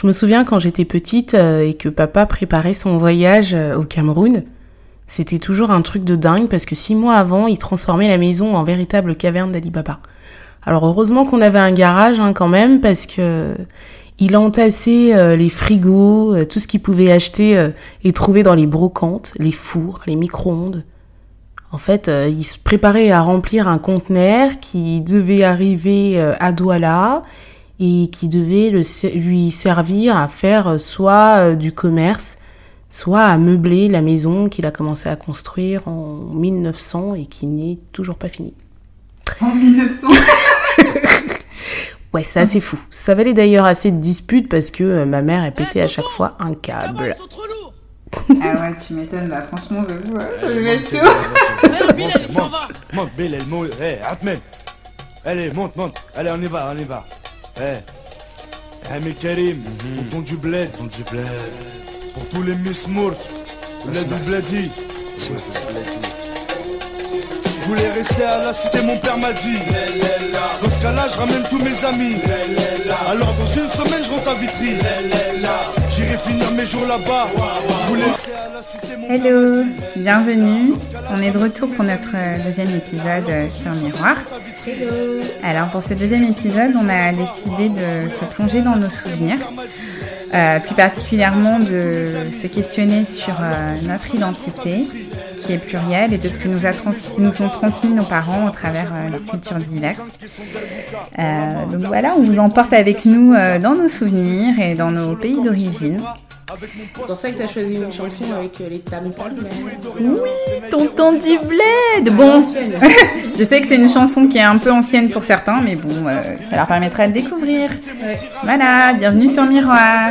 Je me souviens quand j'étais petite euh, et que papa préparait son voyage euh, au Cameroun, c'était toujours un truc de dingue parce que six mois avant, il transformait la maison en véritable caverne d'Alibaba. Alors heureusement qu'on avait un garage hein, quand même parce que il entassait euh, les frigos, tout ce qu'il pouvait acheter et trouver dans les brocantes, les fours, les micro-ondes. En fait, il se préparait à remplir un conteneur qui devait arriver à Douala et qui devait le lui servir à faire euh, soit euh, du commerce, soit à meubler la maison qu'il a commencé à construire en 1900 et qui n'est toujours pas finie. En 1900 Ouais, c'est assez fou. Ça valait d'ailleurs assez de disputes parce que euh, ma mère, elle pétait à chaque fois un câble. Ah ouais, tu m'étonnes, bah franchement, j'avoue, ça devait être chaud. Monte, monte, monte, Bill, elle monte. Eh, Atmen. Allez, monte, monte. Allez, on y va, on y va. Eh. Eh, mais Karim, pour ton du bled. Ton du bled. Pour tous les Miss Mourt. Le du bledi. Je voulais rester à la cité, mon père m'a dit. Dans ce cas-là, je ramène tous mes amis. Alors, dans une semaine, je rentre à Vitry. J'irai finir mes jours là-bas. Je voulais Hello, bienvenue. On est de retour pour notre euh, deuxième épisode euh, sur Miroir. Alors pour ce deuxième épisode, on a décidé de se plonger dans nos souvenirs, euh, plus particulièrement de se questionner sur euh, notre identité, qui est plurielle, et de ce que nous, a trans- nous ont transmis nos parents au travers euh, leur culture diverse. Euh, donc voilà, on vous emporte avec nous euh, dans nos souvenirs et dans nos pays d'origine. C'est pour ça que t'as choisi une chanson avec euh, les tam Oui, tonton du bled. Bon, je sais que c'est une chanson qui est un peu ancienne pour certains, mais bon, euh, ça leur permettra de découvrir. Voilà, bienvenue sur Miroir.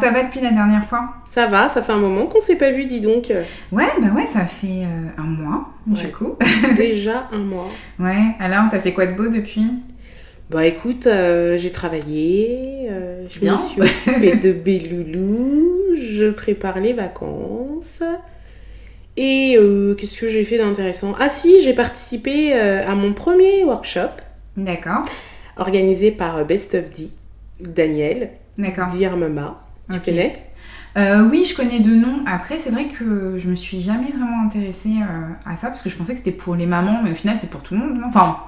Ça va depuis la dernière fois Ça va, ça fait un moment qu'on s'est pas vu, dis donc. Ouais, bah ouais, ça fait euh, un mois, du coup. Déjà un mois. Ouais, alors t'as fait quoi de beau depuis? Bah écoute, euh, j'ai travaillé, euh, je Bien. me suis occupée de Béloulou, je prépare les vacances. Et qu'est-ce que j'ai fait d'intéressant? Ah si, j'ai participé à mon premier workshop D'accord, organisé par Best of D, Daniel, d'accord. Dear Mama. Tu connais? Euh, oui, je connais de nom. Après, c'est vrai que je me suis jamais vraiment intéressée euh, à ça parce que je pensais que c'était pour les mamans, mais au final, c'est pour tout le monde. non? Enfin,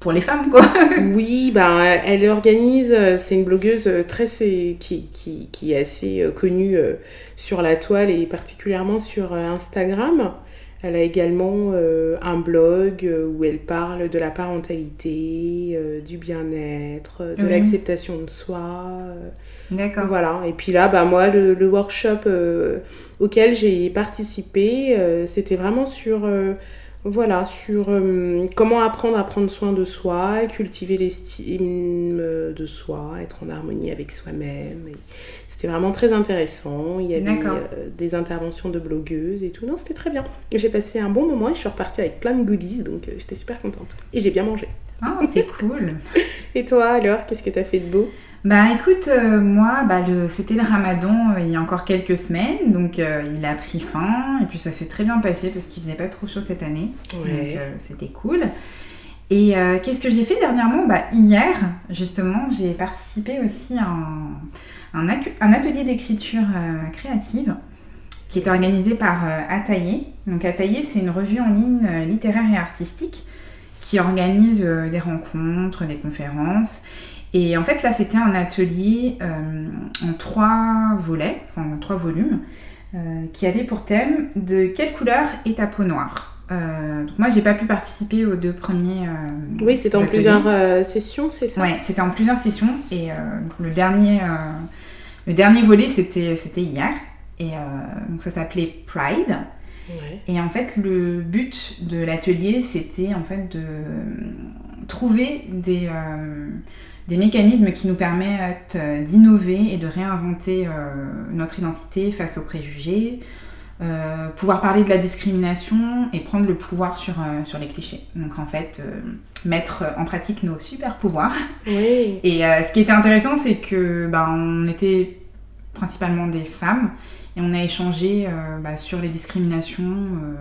pour les femmes, quoi. Oui, ben, elle organise, euh, c'est une blogueuse euh, très, qui, qui, qui est assez connue sur la toile et particulièrement sur Instagram. Elle a également euh, un blog où elle parle de la parentalité, euh, du bien-être, de Oui. l'acceptation de soi. D'accord. voilà. Et puis là, bah, moi, le, le workshop euh, auquel j'ai participé, euh, c'était vraiment sur, euh, voilà, sur comment apprendre à prendre soin de soi, cultiver l'estime de soi, être en harmonie avec soi-même. C'était vraiment très intéressant. Il y avait des interventions de blogueuses et tout. Non, c'était très bien. J'ai passé un bon moment et je suis repartie avec plein de goodies, donc j'étais super contente. Et j'ai bien mangé. Ah, c'est cool. Et toi, alors, qu'est-ce que tu as fait de beau? Bah écoute, euh, moi, bah, le, c'était le ramadan euh, il y a encore quelques semaines, donc euh, il a pris fin, et puis ça s'est très bien passé parce qu'il faisait pas trop chaud cette année, donc c'était cool. Et qu'est-ce que j'ai fait dernièrement? Bah, Hier, justement, j'ai participé aussi à un, un, acu- un atelier d'écriture créative qui est organisé par Ataillé. Donc Ataillé, c'est une revue en ligne littéraire et artistique qui organise des rencontres, des conférences. Et en fait, là, c'était un atelier euh, en trois volets, enfin en trois volumes, euh, qui avait pour thème de quelle couleur est ta peau noire. Euh, donc moi, j'ai pas pu participer aux deux premiers. euh, Oui, c'était en plusieurs sessions, c'est ça? Ouais, c'était en plusieurs sessions. Et le dernier, le dernier volet c'était c'était hier. Et donc ça s'appelait Pride. Ouais. et en fait le but de l'atelier c'était en fait de trouver des des mécanismes qui nous permettent euh, d'innover et de réinventer euh, notre identité face aux préjugés, pouvoir parler de la discrimination et prendre le pouvoir sur, sur les clichés. Donc en fait, mettre en pratique nos super pouvoirs. Oui. Et ce qui était intéressant, c'est que ben, on était principalement des femmes et on a échangé euh, bah, sur les discriminations. Euh,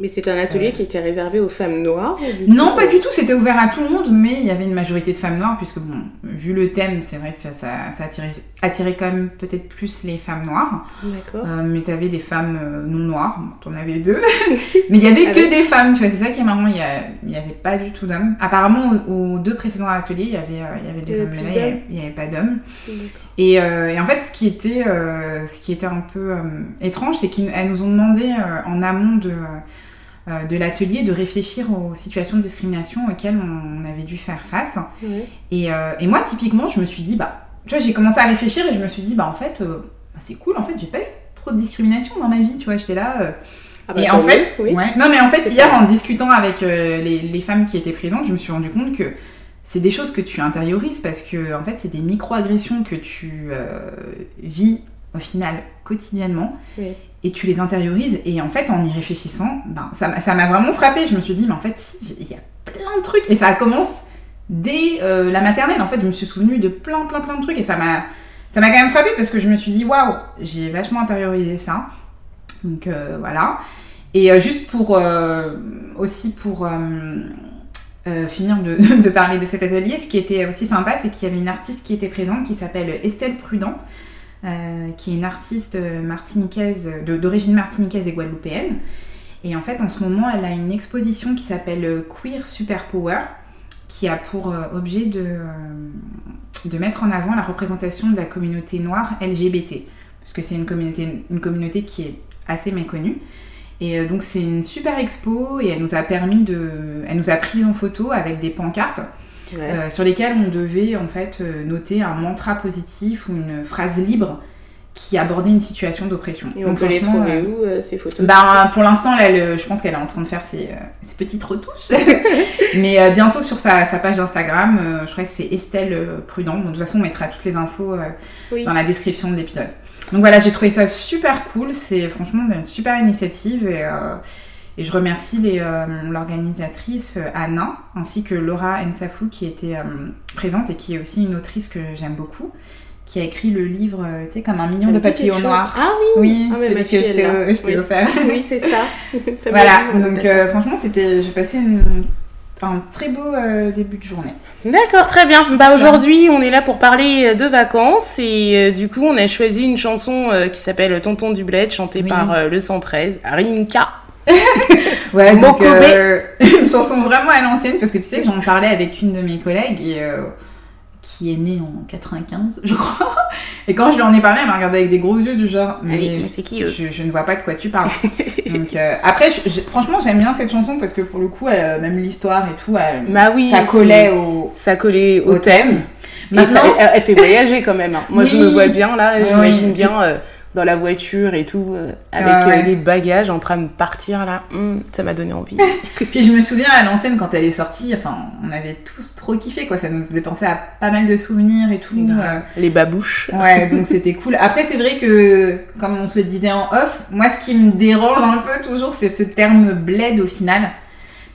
mais c'est un atelier euh, qui était réservé aux femmes noires Non, pas du tout. C'était ouvert à tout le monde, mais il y avait une majorité de femmes noires, puisque, bon, vu le thème, c'est vrai que ça, ça, ça attirait, attirait, quand même peut-être plus les femmes noires. D'accord. mais tu avais des femmes non noires, t'en avais deux. mais il y avait que des femmes, tu vois, c'est ça qui est marrant. Il n'y avait pas du tout d'hommes. Apparemment, aux, deux précédents ateliers, il y avait, il y avait des hommes, mais là, il n'y avait, pas d'hommes. Et, et, en fait, ce qui était, ce qui était un peu euh, étrange, c'est qu'elles nous ont demandé euh, en amont de, euh, de l'atelier de réfléchir aux situations de discrimination auxquelles on, avait dû faire face. Et, et, moi, typiquement, je me suis dit, bah, tu vois, j'ai commencé à réfléchir et je me suis dit, bah, en fait, bah, c'est cool, en fait, j'ai pas eu trop de discrimination dans ma vie, tu vois, j'étais là. Ah bah, et en fait, ouais. non mais en fait hier en discutant avec les, les, femmes qui étaient présentes, je me suis rendu compte que c'est des choses que tu intériorises parce que en fait c'est des micro-agressions que tu vis au final quotidiennement. Et tu les intériorises et en fait en y réfléchissant ben, ça m'a vraiment frappé je me suis dit mais en fait il y a plein de trucs. Et ça commence dès euh, la maternelle. En fait je me suis souvenue de plein plein plein de trucs et ça m'a ça m'a quand même frappé parce que je me suis dit waouh j'ai vachement intériorisé ça. Donc euh, voilà. Et euh, juste pour aussi pour finir de, parler de cet atelier, ce qui était aussi sympa, c'est qu'il y avait une artiste qui était présente qui s'appelle Estelle Prudent, euh, qui est une artiste martiniquaise, d'origine martiniquaise et guadeloupéenne. Et en fait, en ce moment, elle a une exposition qui s'appelle Queer Superpower, qui a pour euh, objet de, euh, de mettre en avant la représentation de la communauté noire LGBT, parce que c'est une communauté, une communauté qui est assez méconnue. Et donc c'est une super expo et elle nous a permis de, elle nous a pris en photo avec des pancartes euh, sur lesquels on devait en fait euh, noter un mantra positif ou une phrase libre qui abordait une situation d'oppression. Et on peut les trouver euh, où ces photos bah, Pour l'instant, je pense qu'elle est en train de faire ses, petites retouches. Mais bientôt sur sa, page Instagram, je crois que c'est Estelle Prudent. de toute façon, on mettra toutes les infos dans la description de l'épisode. Donc voilà, j'ai trouvé ça super cool. C'est franchement une super initiative et et je remercie euh, l'organisatrice euh, Anna ainsi que Laura Ensafou qui était euh, présente et qui est aussi une autrice que j'aime beaucoup qui a écrit le livre, tu sais, comme un million de papillons noirs. Ah oui Oui, ah, celui que je t'ai offert. Oui, c'est ça. voilà, donc franchement, c'était, j'ai passé un très beau début de journée. D'accord, très bien. Bah aujourd'hui, on est là pour parler de vacances et du coup, on a choisi une chanson qui s'appelle Tonton du Bled, chantée par le 113, Rimka. ouais, donc euh, une chanson vraiment à l'ancienne parce que tu sais que j'en parlais avec une de mes collègues et euh, qui est née en 95, je crois. Et quand je lui en ai parlé, elle m'a regardé avec des gros yeux du genre. Ah mais, c'est qui je, ne vois pas de quoi tu parles. donc euh, après, franchement, j'aime bien cette chanson parce que pour le coup, même l'histoire et tout, bah oui, ça collait au, ça collait au, thème. Mais elle, fait voyager quand même. Hein. Moi, je me vois bien là, j'imagine bien dans la voiture et tout, euh, avec les euh, bagages en train de partir là. Hum, ça m'a donné envie. Puis je me souviens à l'ancienne quand elle est sortie, enfin, on avait tous trop kiffé quoi. Ça nous faisait penser à pas mal de souvenirs et tout. Euh. Les babouches. Ouais, donc c'était cool. Après, c'est vrai que, comme on se le disait en off, moi ce qui me dérange un peu toujours, c'est ce terme bled au final.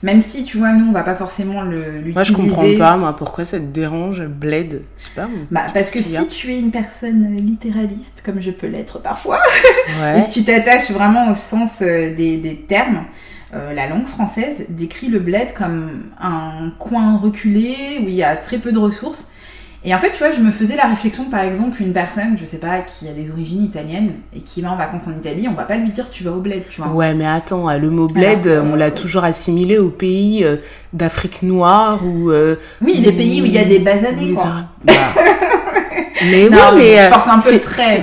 Même si, tu vois, nous, on va pas forcément l'utiliser. Moi, je comprends pas, moi, pourquoi ça te dérange, bled Je sais pas. Bah, parce que si tu es une personne littéraliste, comme je peux l'être parfois, et que tu t'attaches vraiment au sens euh, des, des termes, euh, la langue française décrit le bled comme un coin reculé où il y a très peu de ressources et en fait, tu vois, je me faisais la réflexion, par exemple, une personne, je sais pas, qui a des origines italiennes et qui va en vacances en Italie, on va pas lui dire tu vas au bled, tu vois. Ouais, mais attends, le mot bled, on l'a toujours assimilé aux pays euh, d'Afrique noire ou. Euh, oui, les pays où il y a des basanés, quoi. Bah. mais oui, mais euh,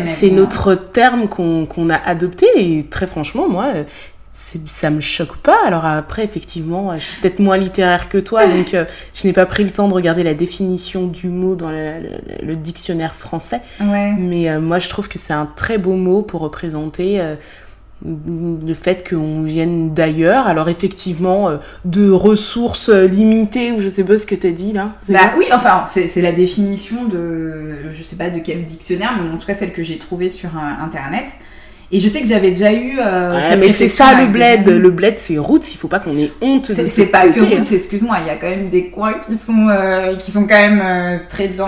c'est notre terme qu'on a adopté et très franchement, moi, ça me choque pas. Alors après, effectivement, je suis peut-être moins littéraire que toi, donc euh, je n'ai pas pris le temps de regarder la définition du mot dans le, dictionnaire français. Mais euh, moi, je trouve que c'est un très beau mot pour représenter euh, le fait qu'on vienne d'ailleurs. Alors effectivement, de ressources limitées, ou je sais pas ce que tu as dit là. Bah oui, enfin, c'est la définition de, je sais pas de quel dictionnaire, mais en tout cas celle que j'ai trouvée sur Internet. Et je sais que j'avais déjà eu. Euh, mais c'est ça le bled. Le bled, c'est roots. Il faut pas qu'on ait honte de C'est pas que roots, excuse-moi. Il y a quand même des coins qui sont, euh, qui sont quand même euh, très bien.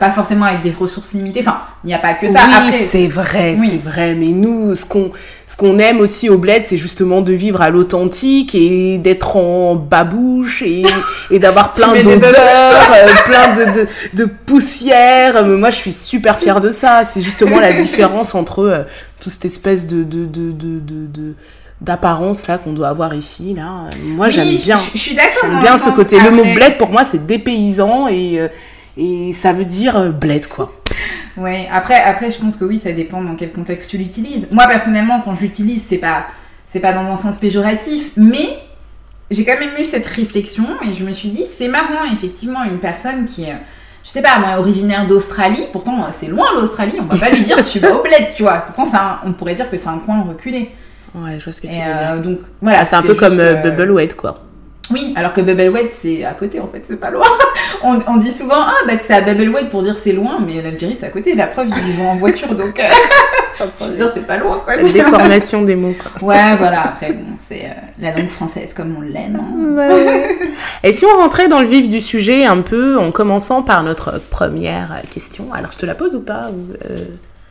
Pas forcément avec des ressources limitées. Enfin, il n'y a pas que ça. Oui, c'est vrai, c'est vrai. Mais nous, ce qu'on qu'on aime aussi au bled, c'est justement de vivre à l'authentique et d'être en babouche et, et d'avoir plein d'odeurs, plein de, de, de poussière. Moi, je suis super fière de ça. C'est justement la différence entre toute cette espèce de, de, de, de d'apparence là qu'on doit avoir ici là. Moi j'aime bien. je, suis d'accord j'aime bien ce côté. Le mot bled pour moi c'est dépaysant et euh, et ça veut dire euh, bled quoi. Ouais après après je pense que oui ça dépend dans quel contexte tu l'utilises. Moi personnellement quand je l'utilise c'est pas c'est pas dans un sens péjoratif mais j'ai quand même eu cette réflexion et je me suis dit c'est marrant effectivement une personne qui est je sais pas, moi, originaire d'Australie, pourtant c'est loin l'Australie, on va pas lui dire tu vas au bled, tu vois. Pourtant, on pourrait dire que c'est un coin reculé. Ouais, je vois ce que tu veux dire. Donc voilà, ah, c'est un peu comme euh, Bubblewet, quoi. Oui, alors que Bubblewet, c'est à côté en fait, c'est pas loin. on, on, dit souvent, ah bah c'est à Bubblewet pour dire c'est loin, mais l'Algérie c'est à côté. La preuve, ils vont en voiture donc. Euh... je veux dire, c'est pas loin quoi. La déformation des mots quoi. Ouais, voilà, après bon, c'est euh, la langue française comme on l'aime. Hein. Bah Et si on rentrait dans le vif du sujet un peu en commençant par notre première question, alors je te la pose ou pas ou, euh...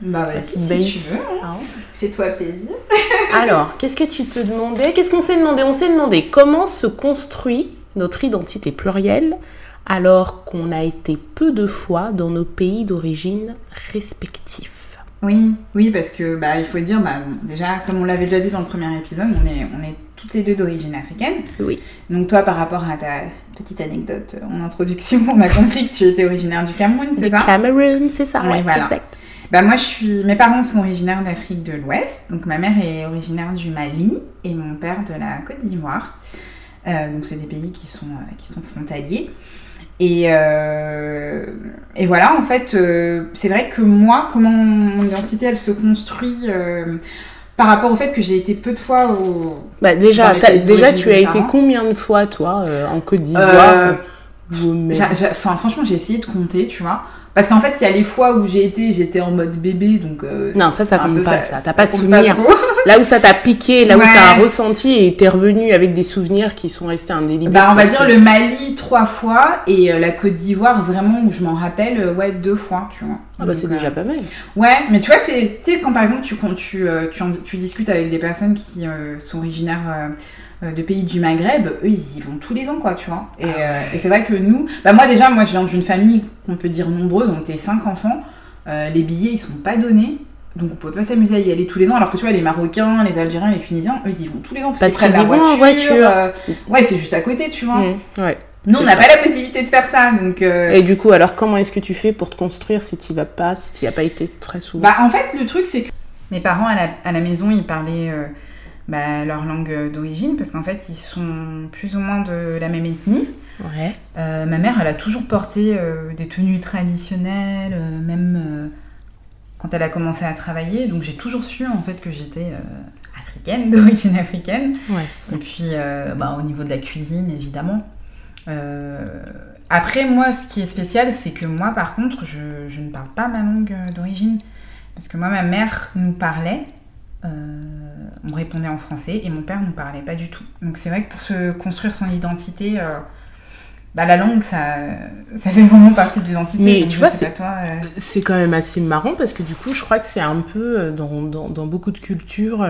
Bah vas-y, si, tu veux. Hein. Ah. Fais-toi plaisir. Alors, qu'est-ce que tu te demandais? Qu'est-ce qu'on s'est demandé? On s'est demandé comment se construit notre identité plurielle alors qu'on a été peu de fois dans nos pays d'origine respectifs. Oui, oui, parce que bah, il faut dire, bah, déjà, comme on l'avait déjà dit dans le premier épisode, on est, on est toutes les deux d'origine africaine. Oui. Donc toi, par rapport à ta petite anecdote en introduction, on a compris que tu étais originaire du Cameroun, c'est ça? Du Cameroun, c'est ça, oui, voilà. exact. Bah moi, je suis. Mes parents sont originaires d'Afrique de l'Ouest. Donc ma mère est originaire du Mali et mon père de la Côte d'Ivoire. Euh, donc c'est des pays qui sont euh, qui sont frontaliers. Et, euh, et voilà, en fait, c'est vrai que moi, comment mon identité elle se construit par rapport au fait que j'ai été peu de fois au. Bah déjà, déjà tu as été combien de fois toi en Côte d'Ivoire Enfin, franchement, j'ai essayé de compter, tu vois. Parce qu'en fait, il y a les fois où j'ai été, j'étais en mode bébé, donc. Euh, non, ça, ça compte pas, ça. T'as pas de souvenirs. là où ça t'a piqué, là où t'as ressenti et t'es revenu avec des souvenirs qui sont restés indélébiles. Bah, on va dire le Mali trois fois et euh, la Côte d'Ivoire vraiment où je m'en rappelle, euh, ouais, deux fois, tu vois. Ah bah c'est déjà pas mal. Ouais, mais tu vois, c'est, tu sais, quand par exemple tu, quand tu, tu, tu, discutes avec des personnes qui sont originaires de pays du Maghreb, eux, ils y vont tous les ans, quoi, tu vois. Et, ah euh, et c'est vrai que nous, bah moi déjà, moi je viens d'une famille qu'on peut dire nombreuse, on était cinq enfants. Euh, les billets, ils sont pas donnés. Donc on peut pas s'amuser à y aller tous les ans, alors que tu vois, les Marocains, les Algériens, les Tunisiens, eux, ils y vont tous les ans. Parce, qu'ils y vont en voiture. ouais, c'est juste à côté, tu vois. Mmh, ouais. Nous, on n'a pas la possibilité de faire ça, donc... Et du coup, alors comment est-ce que tu fais pour te construire si tu vas pas, si tu as pas été très souvent? Bah en fait, le truc, c'est que mes parents, à la, à la maison, ils parlaient bah, leur langue d'origine, parce qu'en fait, ils sont plus ou moins de la même ethnie. Ouais. Euh, ma mère, elle a toujours porté euh, des tenues traditionnelles, euh, même quand elle a commencé à travailler. Donc j'ai toujours su en fait que j'étais africaine, d'origine africaine. Ouais. Et puis bah, au niveau de la cuisine, évidemment. après, moi, ce qui est spécial, c'est que moi, par contre, je, je ne parle pas ma langue d'origine. Parce que moi, ma mère nous parlait on répondait en français et mon père ne parlait pas du tout. Donc c'est vrai que pour se construire son identité, euh, bah, la langue, ça, ça fait vraiment partie de l'identité. Mais tu vois, euh. c'est quand même assez marrant parce que du coup, je crois que c'est un peu dans, dans, beaucoup de cultures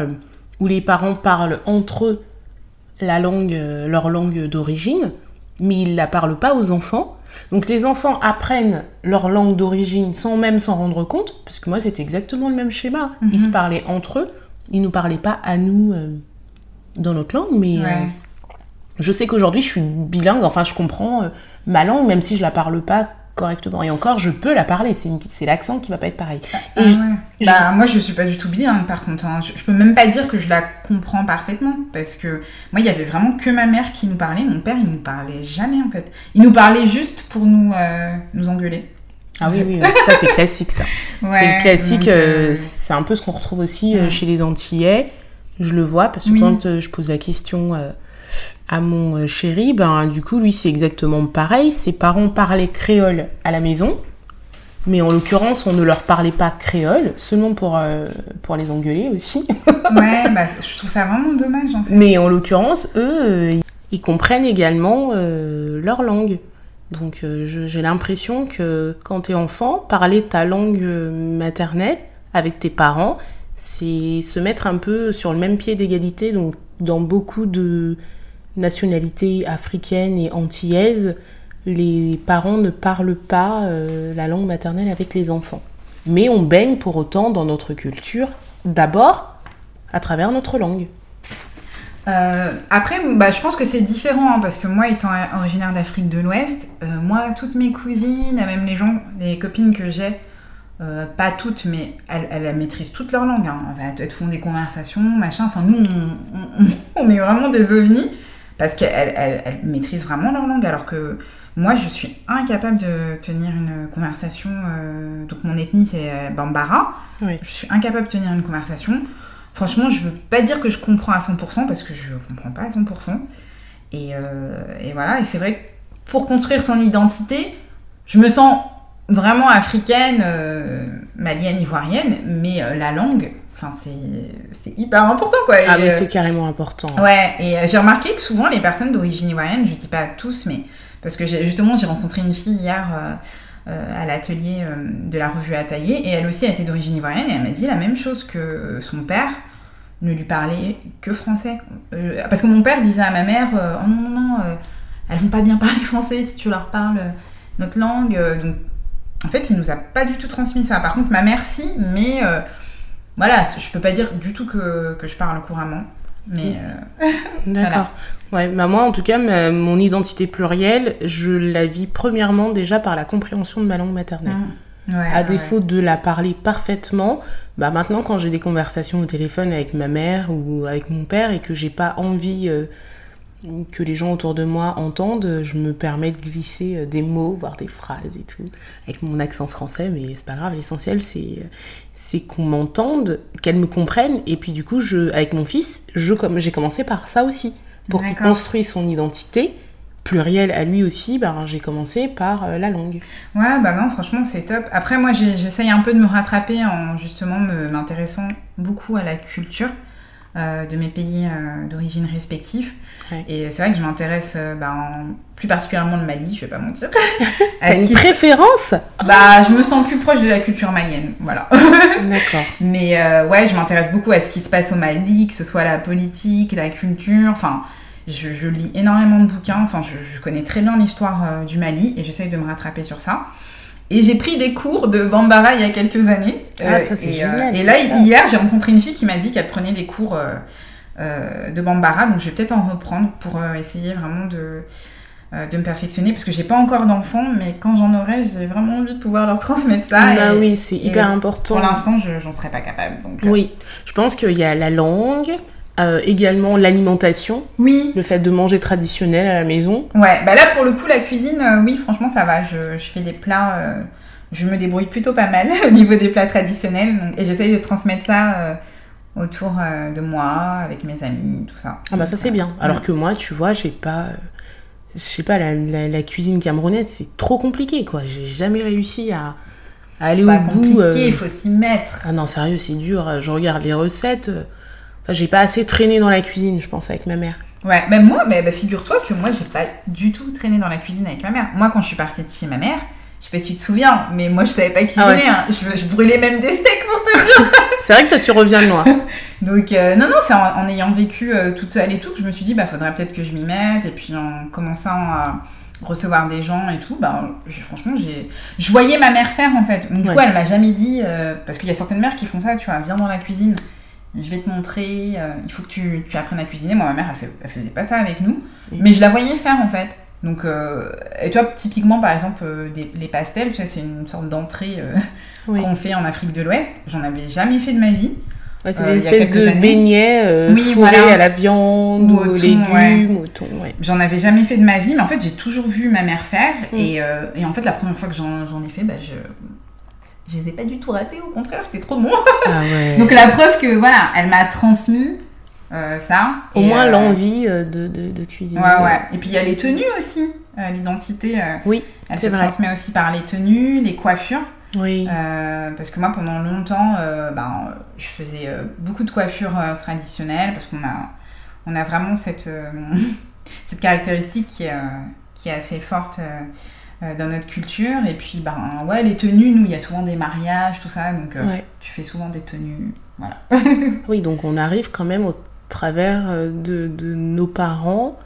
où les parents parlent entre eux la langue, leur langue d'origine, mais ils la parlent pas aux enfants. Donc les enfants apprennent leur langue d'origine sans même s'en rendre compte, parce que moi c'était exactement le même schéma. Ils se mhm. parlaient entre eux, il nous parlait pas à nous euh, dans notre langue, mais euh, je sais qu'aujourd'hui je suis bilingue, enfin je comprends euh, ma langue, même si je la parle pas correctement. Et encore, je peux la parler, c'est l'accent qui va pas être pareil. Ah, bah, moi, je suis pas du tout bilingue, par contre. Hein. Je, peux même pas dire que je la comprends parfaitement, parce que moi, il y avait vraiment que ma mère qui nous parlait. Mon père, il nous parlait jamais, en fait. Il nous parlait juste pour nous, nous engueuler. Ah oui, oui, ça c'est classique ça. c'est classique, euh, c'est un peu ce qu'on retrouve aussi euh, chez les Antillais. Je le vois parce que quand euh, je pose la question à mon chéri, ben du coup lui c'est exactement pareil. Ses parents parlaient créole à la maison, Mais en l'occurrence, on ne leur parlait pas créole, seulement pour, euh, pour les engueuler aussi. ouais, bah, je trouve ça vraiment dommage en fait. Mais en l'occurrence, eux, ils comprennent également leur langue. Donc j'ai l'impression que quand tu es enfant, parler ta langue maternelle avec tes parents, c'est se mettre un peu sur le même pied d'égalité. Donc dans beaucoup de nationalités africaines et antillaises, les parents ne parlent pas euh, la langue maternelle avec les enfants. Mais on baigne pour autant dans notre culture, d'abord à travers notre langue. Euh, après, bah, je pense que c'est différent hein, parce que moi, étant originaire d'Afrique de l'Ouest, euh, moi, toutes mes cousines, même les gens, les copines que j'ai, pas toutes, mais elles, maîtrisent toute leur langue. Hein. Elles font des conversations, machin. Enfin, nous, on, est vraiment des ovnis parce qu'elles elles, maîtrisent vraiment leur langue alors que moi, je suis incapable de tenir une conversation. Euh, donc, mon ethnie, c'est euh, Bambara. Je suis incapable de tenir une conversation. Franchement, je veux pas dire que je comprends à 100% parce que je comprends pas à 100%. Et, euh, et voilà. Et c'est vrai que pour construire son identité, je me sens vraiment africaine, malienne, ivoirienne, mais la langue, Enfin, c'est hyper important, quoi. ah, mais c'est carrément important. Ouais, et j'ai remarqué que souvent, les personnes d'origine ivoirienne, je dis pas tous, mais parce que justement, j'ai rencontré une fille hier euh, euh, à l'atelier euh, de la revue à et elle aussi a été d'origine ivoirienne, et elle m'a dit la même chose que son père ne lui parlait que français. parce que mon père disait à ma mère Oh non, non, non, elles vont pas bien parler français si tu leur parles notre langue. donc, en fait, il nous a pas du tout transmis ça. Par contre, ma mère, si, mais voilà, je peux pas dire du tout que, que je parle couramment. Mais euh, D'accord. Ouais, bah moi en tout cas, mon identité plurielle, je la vis premièrement déjà par la compréhension de ma langue maternelle. Mmh. à défaut de la parler parfaitement, bah maintenant quand j'ai des conversations au téléphone avec ma mère ou avec mon père et que j'ai pas envie euh, que les gens autour de moi entendent, je me permets de glisser euh, des mots, voire des phrases et tout, avec mon accent français, mais c'est pas grave, l'essentiel c'est, c'est qu'on m'entende, qu'elle me comprenne, et puis du coup, je, avec mon fils, je, j'ai commencé par ça aussi, pour qu'il construise son identité, pluriel à lui aussi, ben, j'ai commencé par euh, la langue. Ouais, bah non, franchement, c'est top. Après, moi, j'essaye un peu de me rattraper en justement m'intéressant beaucoup à la culture. Euh, de mes pays euh, d'origine respectifs. Et c'est vrai que je m'intéresse euh, bah, plus particulièrement le Mali, je vais pas mentir. T'as une préférence Bah, je me sens plus proche de la culture malienne, voilà. D'accord. Mais ouais, je m'intéresse beaucoup à ce qui se passe au Mali, que ce soit la politique, la culture, enfin... Je, lis énormément de bouquins, enfin je, je connais très bien l'histoire du Mali et j'essaye de me rattraper sur ça. Et j'ai pris des cours de Bambara il y a quelques années. Ah, ça c'est euh, génial. et là, hier, j'ai rencontré une fille qui m'a dit qu'elle prenait des cours euh, de Bambara. Donc, je vais peut-être en reprendre pour euh, essayer vraiment de, de me perfectionner. Parce que j'ai pas encore d'enfants, mais quand j'en aurai, j'ai vraiment envie de pouvoir leur transmettre ça. Bah oui, c'est hyper important. Pour l'instant, je n'en serais pas capable. Donc, oui, je pense qu'il y a la langue, euh, également l'alimentation. Oui. Le fait de manger traditionnel à la maison. Ouais, bah là pour le coup la cuisine, euh, oui franchement ça va. Je, je fais des plats, euh, je me débrouille plutôt pas mal au niveau des plats traditionnels. et j'essaye de transmettre ça autour de moi, avec mes amis, tout ça. Ah bah ça c'est bien. Alors que moi, tu vois, j'ai pas... Je sais pas, la, la, cuisine camerounaise, c'est trop compliqué, quoi. J'ai jamais réussi à, à aller au bout. C'est compliqué, il faut s'y mettre. Ah non, sérieux, c'est dur. Je regarde les recettes Enfin, j'ai pas assez traîné dans la cuisine, je pense, avec ma mère. Ouais, mais moi, mais bah, figure-toi que moi, j'ai pas du tout traîné dans la cuisine avec ma mère. Moi, quand je suis partie de chez ma mère, je sais pas si tu te souviens, mais moi, je savais pas cuisiner. Ah hein. je, brûlais même des steaks pour te dire. c'est vrai que toi, tu reviens de loin. Donc, euh, non, non, c'est en, ayant vécu euh, toute seule et tout que je me suis dit, bah, faudrait peut-être que je m'y mette. Et puis, en commençant à recevoir des gens et tout, bah, franchement, j'ai, je voyais ma mère faire en fait. Donc, du coup, elle m'a jamais dit, euh, parce qu'il y a certaines mères qui font ça, tu vois, viens dans la cuisine je vais te montrer, euh, il faut que tu, tu, apprennes à cuisiner. Moi, ma mère, elle, fait, faisait pas ça avec nous, mais je la voyais faire en fait. Donc, euh, et tu vois, typiquement, par exemple, euh, les pastels, c'est une sorte d'entrée qu'on fait en Afrique de l'Ouest. J'en avais jamais fait de ma vie. Ouais, c'est des espèces de beignets oui, à la viande, aux légumes, au thon. J'en avais jamais fait de ma vie, mais en fait, j'ai toujours vu ma mère faire. Mm. Et, et, en fait, la première fois que j'en ai fait, bah, je, je les ai pas du tout ratés, au contraire, c'était trop bon. Ah Donc la preuve que voilà, elle m'a transmis euh, ça. Au moins euh, l'envie euh, de, de, de, cuisiner. Ouais, ouais. Et puis il y a les tenues aussi, l'identité. oui. Elle se transmet aussi par les tenues, les coiffures. Oui. parce que moi, pendant longtemps, ben, je faisais beaucoup de coiffures traditionnelles parce qu'on a, on a vraiment cette, cette caractéristique qui est, qui est assez forte dans notre culture. Et puis, ben, ouais, les tenues, nous, il y a souvent des mariages, tout ça. Donc, tu fais souvent des tenues. Voilà. oui, donc on arrive quand même au travers de, de nos parents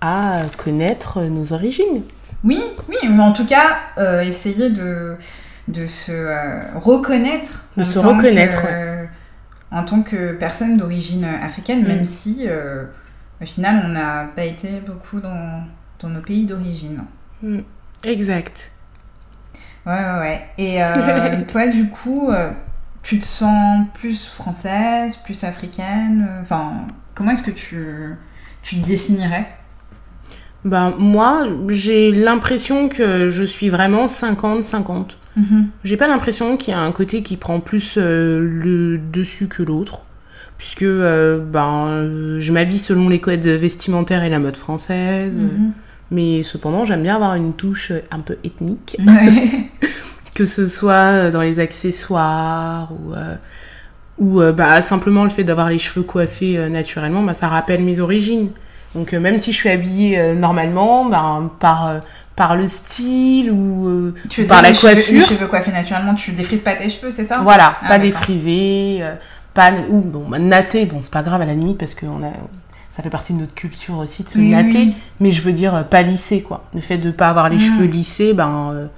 à connaître nos origines. Oui, oui, mais en tout cas, euh, essayer de, de se euh, reconnaître. De se reconnaître. en tant que personne d'origine africaine, même mm. si euh, au final, on n'a pas été beaucoup dans, dans nos pays d'origine. Mm. Exact. Ouais, ouais, ouais. Et toi, du coup, tu te sens plus française, plus africaine? Enfin, comment est-ce que tu, tu te définirais? Ben, moi, j'ai l'impression que je suis vraiment 50-50. Mhm. J'ai pas l'impression qu'il y a un côté qui prend plus euh, le dessus que l'autre. Puisque euh, ben, je m'habille selon les codes vestimentaires et la mode française. Mhm. Mais cependant, j'aime bien avoir une touche un peu ethnique. que ce soit dans les accessoires ou, euh, ou bah, simplement le fait d'avoir les cheveux coiffés naturellement, bah, ça rappelle mes origines. Donc euh, même si je suis habillée euh, normalement, ben, par, euh, par le style ou par la coiffure. Cheveux, les cheveux coiffés naturellement, tu défrises pas tes cheveux, c'est ça? Voilà, ah, pas défrisés, pas ou bon bah, natter, bon c'est pas grave à la limite parce que on a ça fait partie de notre culture aussi de se natter, mais je veux dire pas lissé quoi. Le fait de pas avoir les mm. cheveux lissés, ben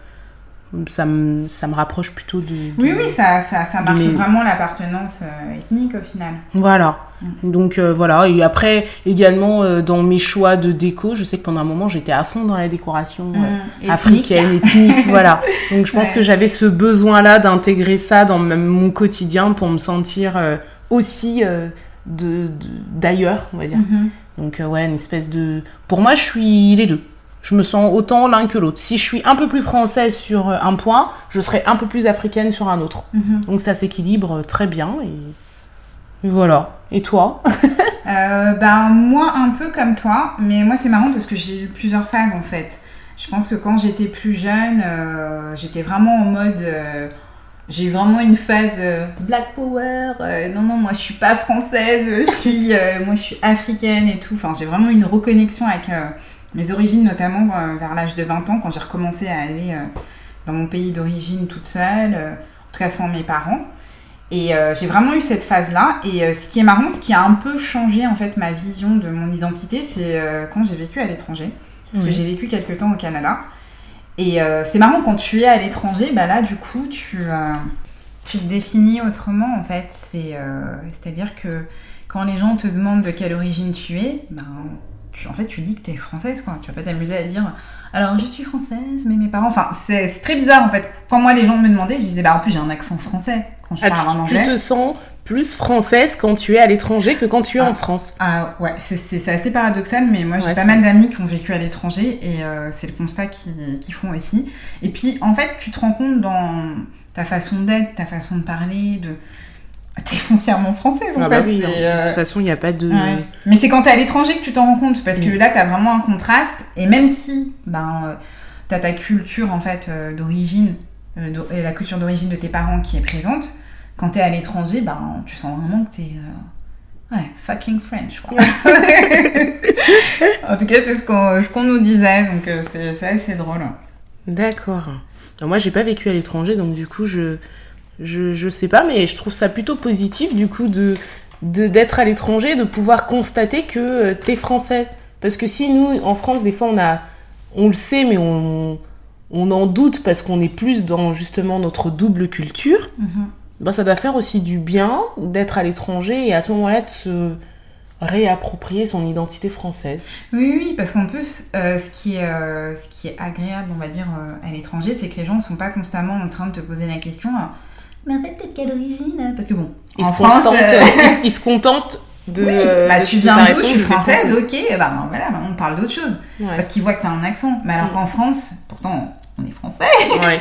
ça me, ça me rapproche plutôt de, oui, oui, ça, ça, ça marque vraiment l'appartenance euh, ethnique au final. Voilà. Mm. Donc euh, voilà, et après également euh, dans mes choix de déco, je sais que pendant un moment j'étais à fond dans la décoration mm. africaine, ethnique, voilà. Donc je pense que j'avais ce besoin-là d'intégrer ça dans mon quotidien pour me sentir aussi de d'ailleurs, on va dire. Mm-hmm. Donc ouais, une espèce de... Pour moi, je suis les deux je me sens autant l'un que l'autre. Si je suis un peu plus française sur euh, un point, je serai un peu plus africaine sur un autre. Mhm. Donc ça s'équilibre très bien. Et... voilà. Et toi euh, Ben moi un peu comme toi, mais moi c'est marrant parce que j'ai eu plusieurs phases en fait. Je pense que quand j'étais plus jeune, euh, j'étais vraiment en mode j'ai eu vraiment une phase Black Power. non, non, moi je suis pas française, je suis, moi je suis africaine et tout. Enfin, j'ai vraiment une reconnexion avec mes origines, notamment euh, vers l'âge de 20 ans, quand j'ai recommencé à aller euh, dans mon pays d'origine toute seule, euh, en tout cas sans mes parents. Et j'ai vraiment eu cette phase-là. Et ce qui est marrant, ce qui a un peu changé en fait ma vision de mon identité, c'est quand j'ai vécu à l'étranger. Parce que j'ai vécu quelques temps au Canada. Et c'est marrant quand tu es à l'étranger, bah là du coup tu, tu te définis autrement en fait. C'est-à-dire que quand les gens te demandent de quelle origine tu es, ben, en fait, tu dis que t'es française, quoi. Tu vas pas t'amuser à dire, alors je suis française, mais mes parents. Enfin, c'est très bizarre, en fait. Quand moi, les gens me demandaient, je disais, bah en plus, j'ai un accent français quand je ah, parle en anglais. Tu te sens plus française quand tu es à l'étranger que quand tu es en ah. France. Ah ouais, c'est assez paradoxal, mais moi j'ai pas mal d'amis qui ont vécu à l'étranger et euh, c'est le constat qu'ils font aussi. Et puis en fait, tu te rends compte dans ta façon d'être, ta façon de parler, de T'es foncièrement française en ah bah fait. de euh, toute façon, il n'y a pas de. Mais c'est quand t'es à l'étranger que tu t'en rends compte parce que là, t'as vraiment un contraste. Et même si ben, euh, t'as ta culture en fait d'origine, et la culture d'origine de tes parents qui est présente, quand t'es à l'étranger, ben, tu sens vraiment que t'es. Ouais, fucking French, quoi. en tout cas, c'est ce qu'on nous disait, donc c'est assez drôle. D'accord. Moi, j'ai pas vécu à l'étranger, donc du coup, je je, je sais pas, mais je trouve ça plutôt positif du coup de d'être à l'étranger, de pouvoir constater que euh, t'es française. Parce que si nous, en France, des fois, on a, on le sait, mais on, on en doute parce qu'on est plus dans justement notre double culture, mhm. Ben, ça doit faire aussi du bien d'être à l'étranger et à ce moment-là de se réapproprier son identité française. Oui, oui, parce qu'en plus, euh, ce, qui est, euh, ce qui est agréable, on va dire, à l'étranger, c'est que les gens ne sont pas constamment en train de te poser la question mais en fait, t'es de quelle origine? Parce que bon, ils en se France, euh, ils, se contentent de. Oui, bah, tu viens d'où? Je suis française, ok, bah, voilà, bah, on parle d'autre chose. Parce qu'ils voient que t'as un accent. Mais alors qu'en France, pourtant, on est français.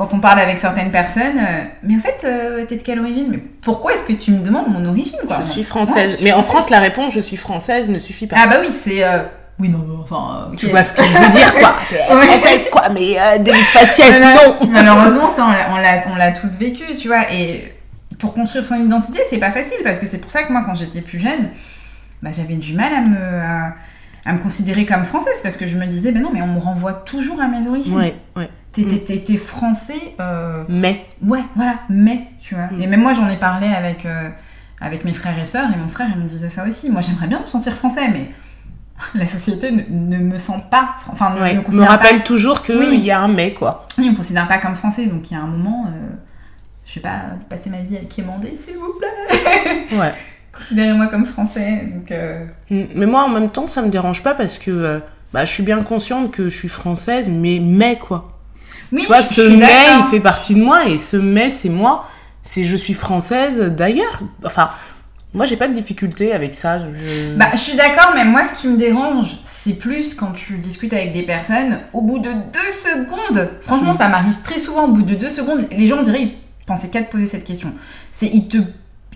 Quand on parle avec certaines personnes, euh, mais en fait, euh, t'es de quelle origine? Mais pourquoi est-ce que tu me demandes mon origine quoi? Je suis française. mais en France, la réponse je suis française ne suffit pas. Ah bah oui, c'est Oui, non, enfin. Tu vois ce que je veux dire, quoi. Française, quoi, mais euh, des faciès, non. Malheureusement, ça, on l'a tous vécu, tu vois. Et pour construire son identité, c'est pas facile parce que c'est pour ça que moi, quand j'étais plus jeune, bah, j'avais du mal à me, à, me considérer comme française parce que je me disais, ben non, mais on me renvoie toujours à mes origines. Ouais, ouais. T'es français. Euh... Mais. Ouais, voilà, mais, tu vois. Mm. Et même moi, j'en ai parlé avec, euh, avec mes frères et sœurs, et mon frère, il me disait ça aussi. Moi, j'aimerais bien me sentir français, mais la société ne, me sent pas. Enfin, ne me, rappelle toujours qu'il oui. y a un mais, quoi. Oui, on me considère pas comme français, donc il y a un moment, euh, je sais pas, passer ma vie à quémander, s'il vous plaît. Ouais. Considérez-moi comme français. Donc, euh. mm, Mais moi, en même temps, ça me dérange pas parce que bah, je suis bien consciente que je suis française, mais mais quoi. Oui, tu vois, ce mais, il fait partie de moi, et ce mais, c'est moi. C'est je suis française d'ailleurs. Enfin, moi, j'ai pas de difficulté avec ça. Je... Bah, je suis d'accord, mais moi, ce qui me dérange, c'est plus quand tu discutes avec des personnes, au bout de deux secondes, franchement, mm. ça m'arrive très souvent, au bout de deux secondes, les gens, on dirait, ils pensaient qu'à te poser cette question. C'est, ils te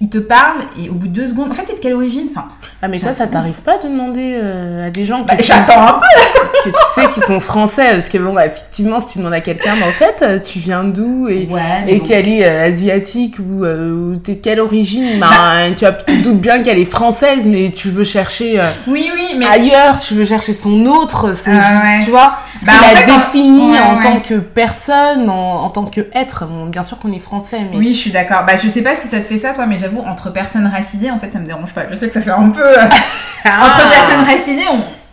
il te parle et au bout de deux secondes, en fait, t'es de quelle origine? Enfin, Ah, mais toi, ça t'arrive pas de demander euh, à des gens bah, J'attends un peu Que tu sais qu'ils sont français, parce que bon, bah, effectivement, si tu demandes à quelqu'un, mais en fait, euh, tu viens d'où et, et qu'elle est euh, asiatique ou, ou t'es de quelle origine? Bah, bah, Tu, as, tu doutes bien qu'elle est française, mais tu veux chercher oui, oui, mais... ailleurs, tu veux chercher son autre, c'est ah, tu vois, ce qu'il a défini en, tant que personne, en, en tant que être. Bon, bien sûr qu'on est français, mais. Oui, je suis d'accord. Bah, je sais pas si ça te fait ça, toi, mais j'avoue, entre personnes racisées, en fait, ça me dérange pas. Je sais que ça fait un peu. Euh, ah. entre personnes racisées,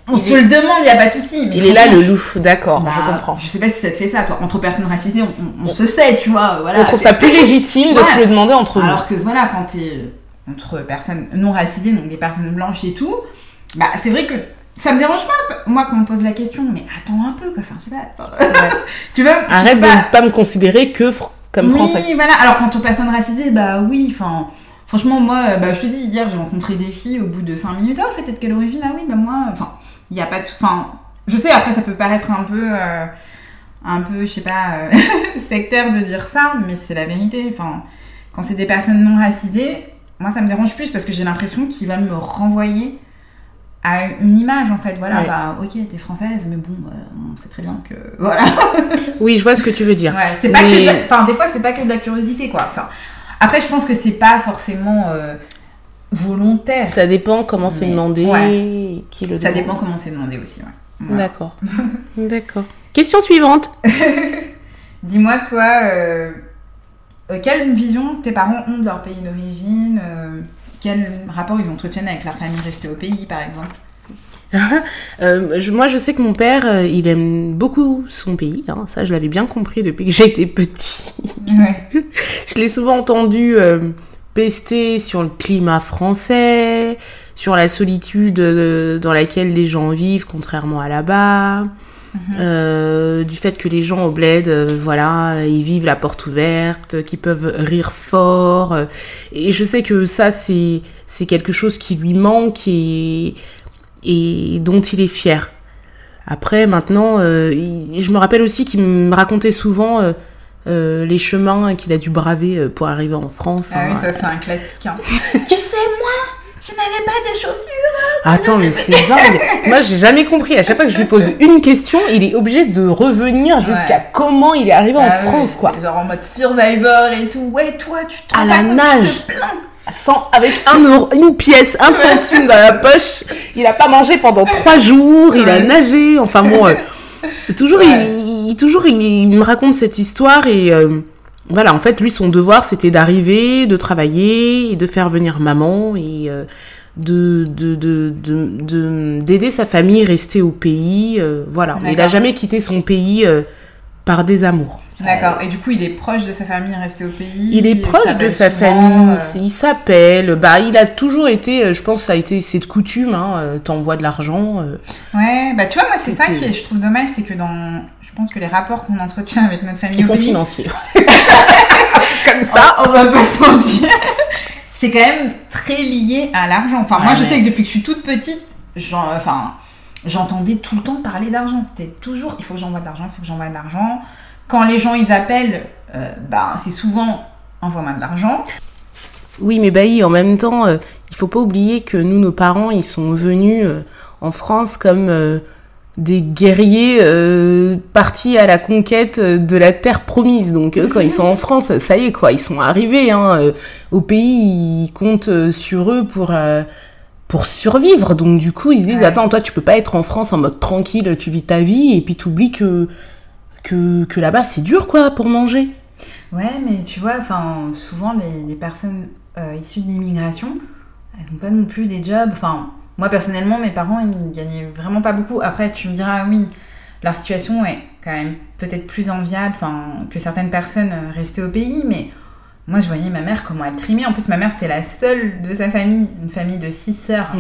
on, se le demande, il n'y a pas de souci. il est là le loup, d'accord, je bah, comprends. Je sais pas si ça te fait ça, toi. Entre personnes racisées, on, se sait, tu vois. Voilà, on trouve ça plus légitime de se le demander entre nous. Alors que voilà, quand t'es entre personnes non racisées, donc des personnes blanches et tout, bah c'est vrai que ça me dérange pas, moi, qu'on me pose la question, mais attends un peu, quoi. Enfin, je sais pas. tu veux Arrête de ne pas me considérer que comme oui, français. Oui, voilà. Alors, aux personnes racisées, bah oui, enfin. Franchement, moi, bah, je te dis, hier, j'ai rencontré des filles au bout de 5 minutes. Ah, en fait, t'es de quelle origine? Ah oui, bah moi, enfin, il n'y a pas de. Enfin, je sais, après, ça peut paraître un peu. Euh, un peu, je sais pas, euh, sectaire de dire ça, mais c'est la vérité. Enfin, quand c'est des personnes non racisées, moi, ça me dérange plus parce que j'ai l'impression qu'ils veulent me renvoyer à une image en fait voilà bah ok t'es française mais bon euh, on sait très bien que voilà oui je vois ce que tu veux dire ouais, c'est pas que enfin des fois c'est pas que de la curiosité quoi enfin, après je pense que c'est pas forcément euh, volontaire. Ça dépend comment c'est demandé qui le ça dépend comment c'est demandé aussi ouais. d'accord. D'accord. Question suivante. Dis-moi toi euh, quelle vision tes parents ont de leur pays d'origine quel rapport ils entretiennent avec leur famille restée au pays, par exemple? euh, moi, je sais que mon père, euh, il aime beaucoup son pays. Hein. ça, je l'avais bien compris depuis que j'étais petit. je l'ai souvent entendu euh, pester sur le climat français, sur la solitude dans laquelle les gens vivent, contrairement à là-bas. Mhm. Euh, du fait que les gens au bled, euh, voilà, ils vivent la porte ouverte, qu'ils peuvent rire fort. Euh, et je sais que ça, c'est, c'est quelque chose qui lui manque et, et dont il est fier. Après, maintenant, je me rappelle aussi qu'il me racontait souvent les chemins qu'il a dû braver pour arriver en France. Ah oui, hein. ça c'est un classique. Hein. tu sais, moi, je n'avais pas de chaussures. Attends, mais c'est dingue. Moi, j'ai jamais compris. À chaque fois que je lui pose une question, il est obligé de revenir jusqu'à comment il est arrivé en ah France, quoi. Genre en mode survivor et tout. Ouais, toi, tu te À la nage. Sans, avec un euro, une pièce, un centime dans la poche. Il a pas mangé pendant trois jours. Il a nagé. Enfin bon, euh, toujours, il, toujours, il, me raconte cette histoire et. Euh, voilà, en fait, lui, son devoir, c'était d'arriver, de travailler et de faire venir maman et euh, de, d'aider sa famille, rester au pays. Voilà, il n'a jamais quitté son pays euh, par désamour. D'accord, et du coup, il est proche de sa famille, resté au pays Il est proche de sa famille, il s'appelle. Bah, il a toujours été, je pense, ça a été cette coutume, hein, t'envoies de l'argent. Ouais, bah tu vois, moi, c'est ça qui je trouve dommage, c'est que dans je pense que les rapports qu'on entretient avec notre famille Ils sont financiers. Comme ça, on, va pas se mentir. C'est quand même très lié à l'argent. Enfin, moi, je sais que depuis que je suis toute petite, enfin, j'entendais tout le temps parler d'argent. C'était toujours, il faut que j'envoie de l'argent, il faut que j'envoie de l'argent. Quand les gens, ils appellent, euh, bah, c'est souvent, envoie-moi de l'argent. Oui, mais bah, en même temps, euh, il faut pas oublier que nous, nos parents, ils sont venus en France comme des guerriers euh, partis à la conquête de la terre promise. Donc quand ils sont en France, ça y est quoi, ils sont arrivés hein, euh, au pays, ils comptent euh, sur eux pour pour survivre. Donc du coup, ils se disent attends, toi tu peux pas être en France en mode tranquille, tu vis ta vie et puis tu oublies que que, que là-bas c'est dur quoi pour manger. Ouais, mais tu vois, enfin souvent les, les personnes issues de l'immigration, elles ont pas non plus des jobs, enfin moi, personnellement, mes parents, ils gagnaient vraiment pas beaucoup. Après, tu me diras, oui, leur situation est quand même peut-être plus enviable que certaines personnes euh, restées au pays, mais moi, je voyais ma mère comment elle trimait. En plus, ma mère, c'est la seule de sa famille, une famille de six sœurs.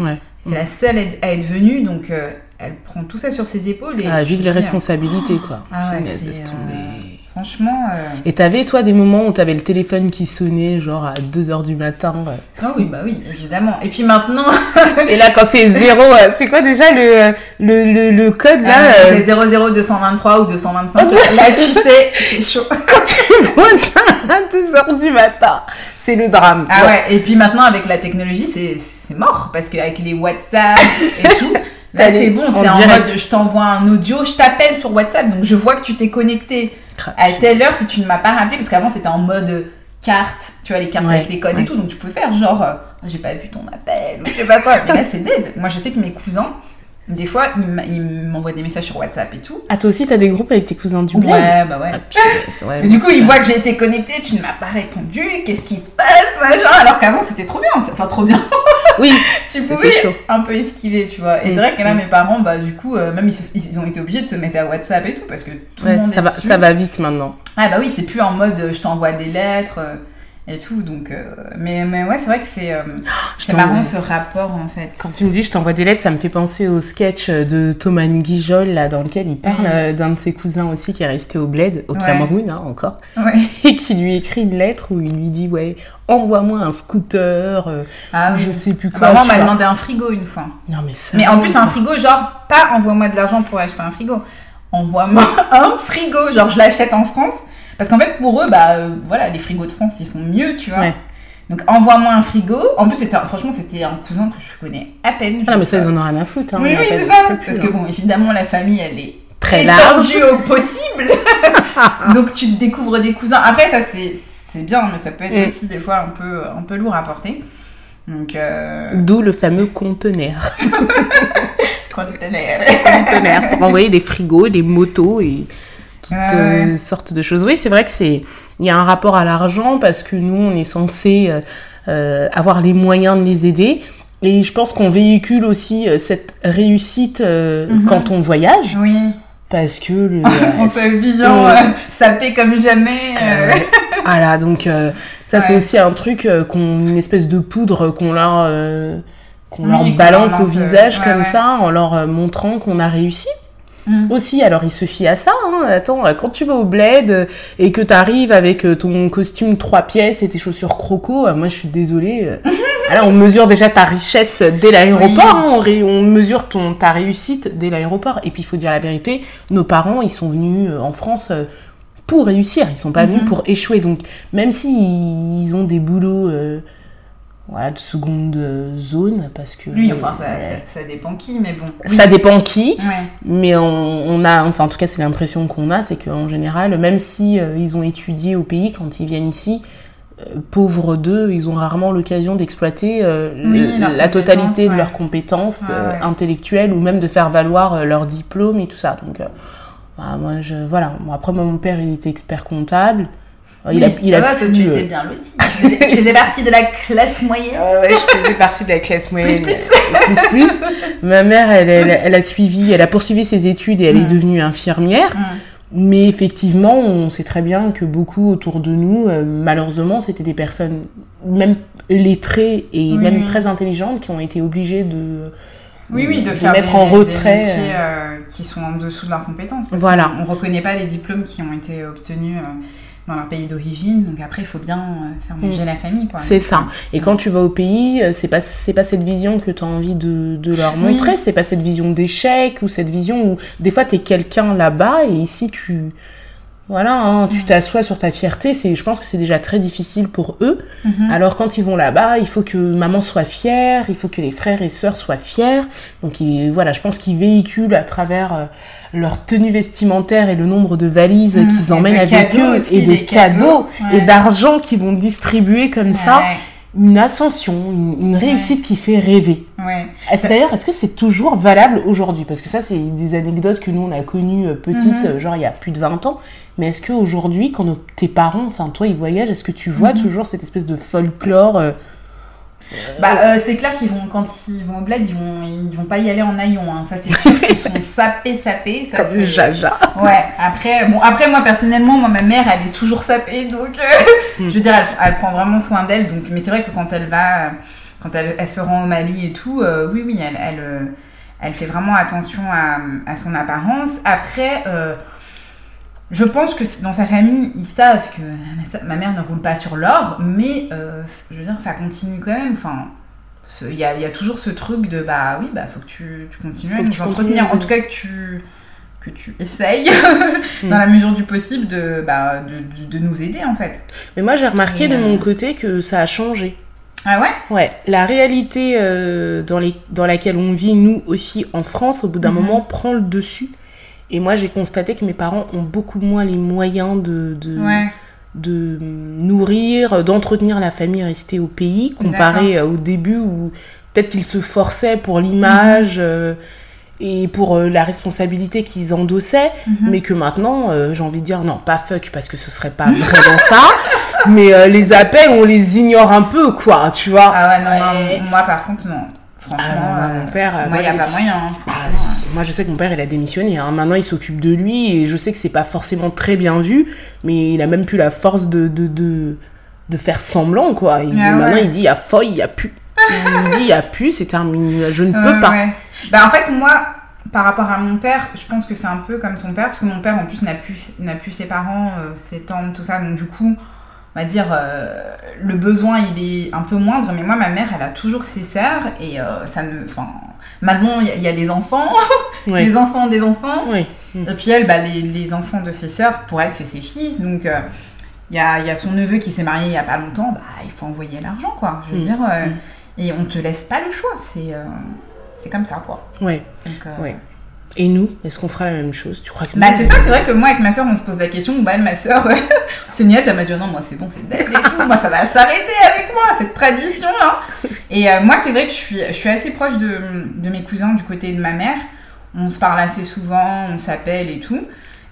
C'est la seule à être venue, donc euh, elle prend tout ça sur ses épaules. Et ah, vive les responsabilités, quoi. Ah ouais, Franchement. Euh... Et t'avais, toi, des moments où t'avais le téléphone qui sonnait, genre à 2h du matin Ah oui, bah oui, évidemment. Et puis maintenant. et là, quand c'est 0, euh, c'est quoi déjà le, le, le, code là ah, C'est 00223 ou 225. là, tu sais, c'est chaud. Quand tu vois ça à 2h du matin, c'est le drame. Ah ouais, et puis maintenant, avec la technologie, c'est mort. Parce qu'avec les WhatsApp et tout. Là, c'est bon, c'est en mode je t'envoie un audio, je t'appelle sur WhatsApp, donc je vois que tu t'es connecté à telle heure si tu ne m'as pas rappelé, parce qu'avant c'était en mode carte, tu vois, les cartes avec les codes et tout, donc tu peux faire genre, euh, j'ai pas vu ton appel, ou je sais pas quoi. Mais là c'est dead. Moi je sais que mes cousins, des fois, ils m'envoient des messages sur WhatsApp et tout. Ah, toi aussi, t'as des groupes avec tes cousins du bled? Ouais, bah ouais. Ah, du coup, ils voient que j'ai été connectée, tu ne m'as pas répondu, qu'est-ce qui se passe, machin? Alors qu'avant, c'était trop bien. Enfin, trop bien. Oui, tu pouvais chaud. un peu esquiver, tu vois. Et c'est vrai que là, mm. mes parents, bah, du coup, euh, même ils, ont été obligés de se mettre à WhatsApp et tout parce que tout le monde ça va, Ça va vite maintenant. Ah, bah oui, c'est plus en mode euh, je t'envoie des lettres. Euh, et tout. Donc, euh, mais, mais ouais, c'est vrai que c'est euh, marrant ce rapport en fait. Quand tu me dis je t'envoie des lettres, ça me fait penser au sketch de Thomas Guijol là, dans lequel il parle euh, d'un de ses cousins aussi qui est resté au bled, au Cameroun hein, encore, et qui lui écrit une lettre où il lui dit ouais, envoie-moi un scooter, ah, je sais plus quoi. Maman m'a demandé un frigo une fois. Non mais ça. Mais en plus un frigo genre pas envoie-moi de l'argent pour acheter un frigo, envoie-moi un frigo, genre je l'achète en France parce qu'en fait, pour eux, bah, euh, voilà, les frigos de France, ils sont mieux, tu vois. Donc, envoie-moi un frigo. En plus, franchement, c'était un cousin que je connais à peine. Ah, mais ça, ils en ont rien à foutre. Hein, oui, oui, c'est ça. Parce que, bon, évidemment, la famille, elle est très large au possible. Donc, tu découvres des cousins. Après, ça, c'est bien, mais ça peut être mm. aussi des fois un peu, un peu lourd à porter. Donc, euh... D'où le fameux conteneur. conteneur. conteneur. Pour envoyer des frigos, des motos et toutes euh, sortes de choses. Oui, c'est vrai que c'est il y a un rapport à l'argent parce que nous on est censé euh, euh, avoir les moyens de les aider. Et je pense qu'on véhicule aussi cette réussite mhm. quand on voyage. Oui. Parce que le. on s'habille ça paie comme jamais. voilà, donc ça c'est aussi un truc, qu'on, une espèce de poudre qu'on leur, qu'on leur balance au visage comme ça en leur montrant qu'on a réussi. Mm. Aussi, alors il se fie à ça. Hein. Attends, quand tu vas au bled et que tu arrives avec euh, ton costume trois pièces et tes chaussures croco, euh, moi je suis désolée. Euh. Alors on mesure déjà ta richesse dès l'aéroport, hein. on, mesure ton, ta réussite dès l'aéroport. Et puis il faut dire la vérité, nos parents ils sont venus en France pour réussir, ils sont pas venus mm-hmm. pour échouer. Donc même s'ils ils ont des boulots voilà, de seconde zone parce que oui enfin ça, ça, dépend qui mais bon ça dépend qui mais on, a enfin en tout cas c'est l'impression qu'on a c'est qu'en général même si euh, ils ont étudié au pays quand ils viennent ici euh, pauvres d'eux ils ont rarement l'occasion d'exploiter euh, la totalité de leurs compétences intellectuelles ou même de faire valoir leur diplôme et tout ça. Donc bah, moi je voilà. Après mon père il était expert comptable il a, il a toi, tu étais bien loti. tu faisais partie de la classe moyenne. ouais, je faisais partie de la classe moyenne. Plus, plus. plus, Ma mère, elle, elle, a suivi, elle a poursuivi ses études et elle est mm. devenue infirmière. Mm. Mais effectivement, on sait très bien que beaucoup autour de nous, euh, malheureusement, c'était des personnes, même lettrées et même très intelligentes, qui ont été obligées de, oui, oui, de, faire mettre en retrait des métiers, euh, qui sont en dessous de leurs compétences. voilà. On ne reconnaît pas les diplômes qui ont été obtenus. Euh, dans leur pays d'origine. Donc après, il faut bien euh, faire manger mm. la famille. C'est ça. Et quand tu vas au pays, euh, c'est pas, c'est pas cette vision que tu as envie de, de leur montrer. C'est pas cette vision d'échec ou cette vision où des fois tu es quelqu'un là-bas et ici tu. Voilà, hein, tu t'assois sur ta fierté, c'est, je pense que c'est déjà très difficile pour eux. Mhm. Alors quand ils vont là-bas, il faut que maman soit fière, il faut que les frères et sœurs soient fiers. Donc ils- voilà, je pense qu'ils véhiculent à travers euh, leur tenue vestimentaire et le nombre de valises Mhm. qu'ils emmènent avec eux aussi, et de cadeaux, et d'argent qu'ils vont distribuer comme ça, une ascension, une, une réussite qui fait rêver. ouais. Est-ce- D'ailleurs, est-ce que c'est toujours valable aujourd'hui? Parce que ça, c'est des anecdotes que nous, on a connues euh, petites, Mhm. euh, genre il y a plus de 20 ans. Mais est-ce qu'aujourd'hui, quand nos- tes parents, enfin toi, ils voyagent, est-ce que tu vois Mhm. toujours cette espèce de folklore euh, Bah, euh, c'est clair qu'ils vont, quand ils vont au bled, ils vont, ils vont pas y aller en haillons, hein. ça c'est sûr. Ils sont sapés, sapés. ça, comme c'est- Jaja Ouais, après, bon, après moi personnellement, moi ma mère elle est toujours sapée donc euh, Mm. je veux dire elle, elle prend vraiment soin d'elle donc mais c'est vrai que quand elle va, quand elle, elle se rend au Mali et tout, euh, oui oui elle, elle, elle fait vraiment attention à, à son apparence. Après, je pense que dans sa famille ils savent que ma, mère ne roule pas sur l'or, mais euh, je veux dire ça continue quand même. Enfin, il y a, il y a toujours ce truc de bah oui bah faut que tu, tu continues Faut à nous entretenir. En tout cas que tu que tu essayes Mm. dans la mesure du possible de, bah, de, de- de nous aider en fait. Mais moi, j'ai remarqué Et, de euh, mon côté que ça a changé. Ah ouais? Ouais, la réalité euh, dans, les, dans laquelle on vit, nous aussi en France, au bout d'un Mhm. moment, prend le dessus. Et moi, j'ai constaté que mes parents ont beaucoup moins les moyens de, de, Ouais. de nourrir, d'entretenir la famille restée au pays, comparé euh, au début où peut-être qu'ils se forçaient pour l'image euh, et pour euh, la responsabilité qu'ils endossaient, Mhm. mais que maintenant, euh, j'ai envie de dire non, pas fuck, parce que ce serait pas vraiment ça, mais euh, les appels, on les ignore un peu, quoi, tu vois. Ah ouais, non, non, moi par contre, non. Franchement, Ah, non, non, euh, mon père, moi, il n'y a j'ai- pas moyen. hein, Ah, si, moi, je sais que mon père, il a démissionné. hein. Maintenant, il s'occupe de lui et je sais que c'est pas forcément très bien vu, mais il a même plus la force de, de, de, de faire semblant, quoi. Il- Ah maintenant, ouais. il dit il y a foy, il y a plus. il dit a plus, c'est terminé. Je ne euh, peux pas. ouais. Bah en fait, moi, par rapport à mon père, je pense que c'est un peu comme ton père, parce que mon père en plus n'a plus, plus ses parents, euh, ses tantes, tout ça, donc du coup, on va dire, euh, le besoin il est un peu moindre, mais moi, ma mère, elle a toujours ses sœurs, et euh, ça ne. Enfin, maintenant, il y, a- il y a les enfants, Ouais. les enfants des enfants. Et puis elle, bah, les, les enfants de ses sœurs, pour elle, c'est ses fils. Donc, euh, il y, a, y a son neveu qui s'est marié il y a pas longtemps. Bah, il faut envoyer l'argent, quoi. Je veux Mm. dire, Mm. et on te laisse pas le choix. C'est c'est comme ça, quoi. Ouais. Donc, euh, Ouais. Et nous, est-ce qu'on fera la même chose? Tu crois que Bah, c'est ça, c'est vrai que moi, avec ma sœur, on se pose la question. Bah, ma sœur, c'est niette, elle m'a dit non, moi, c'est bon, c'est dead et tout. Moi, ça va s'arrêter avec moi, cette tradition-là. Et euh, moi, c'est vrai que je suis, je suis assez proche de, de mes cousins du côté de ma mère. On se parle assez souvent, on s'appelle et tout.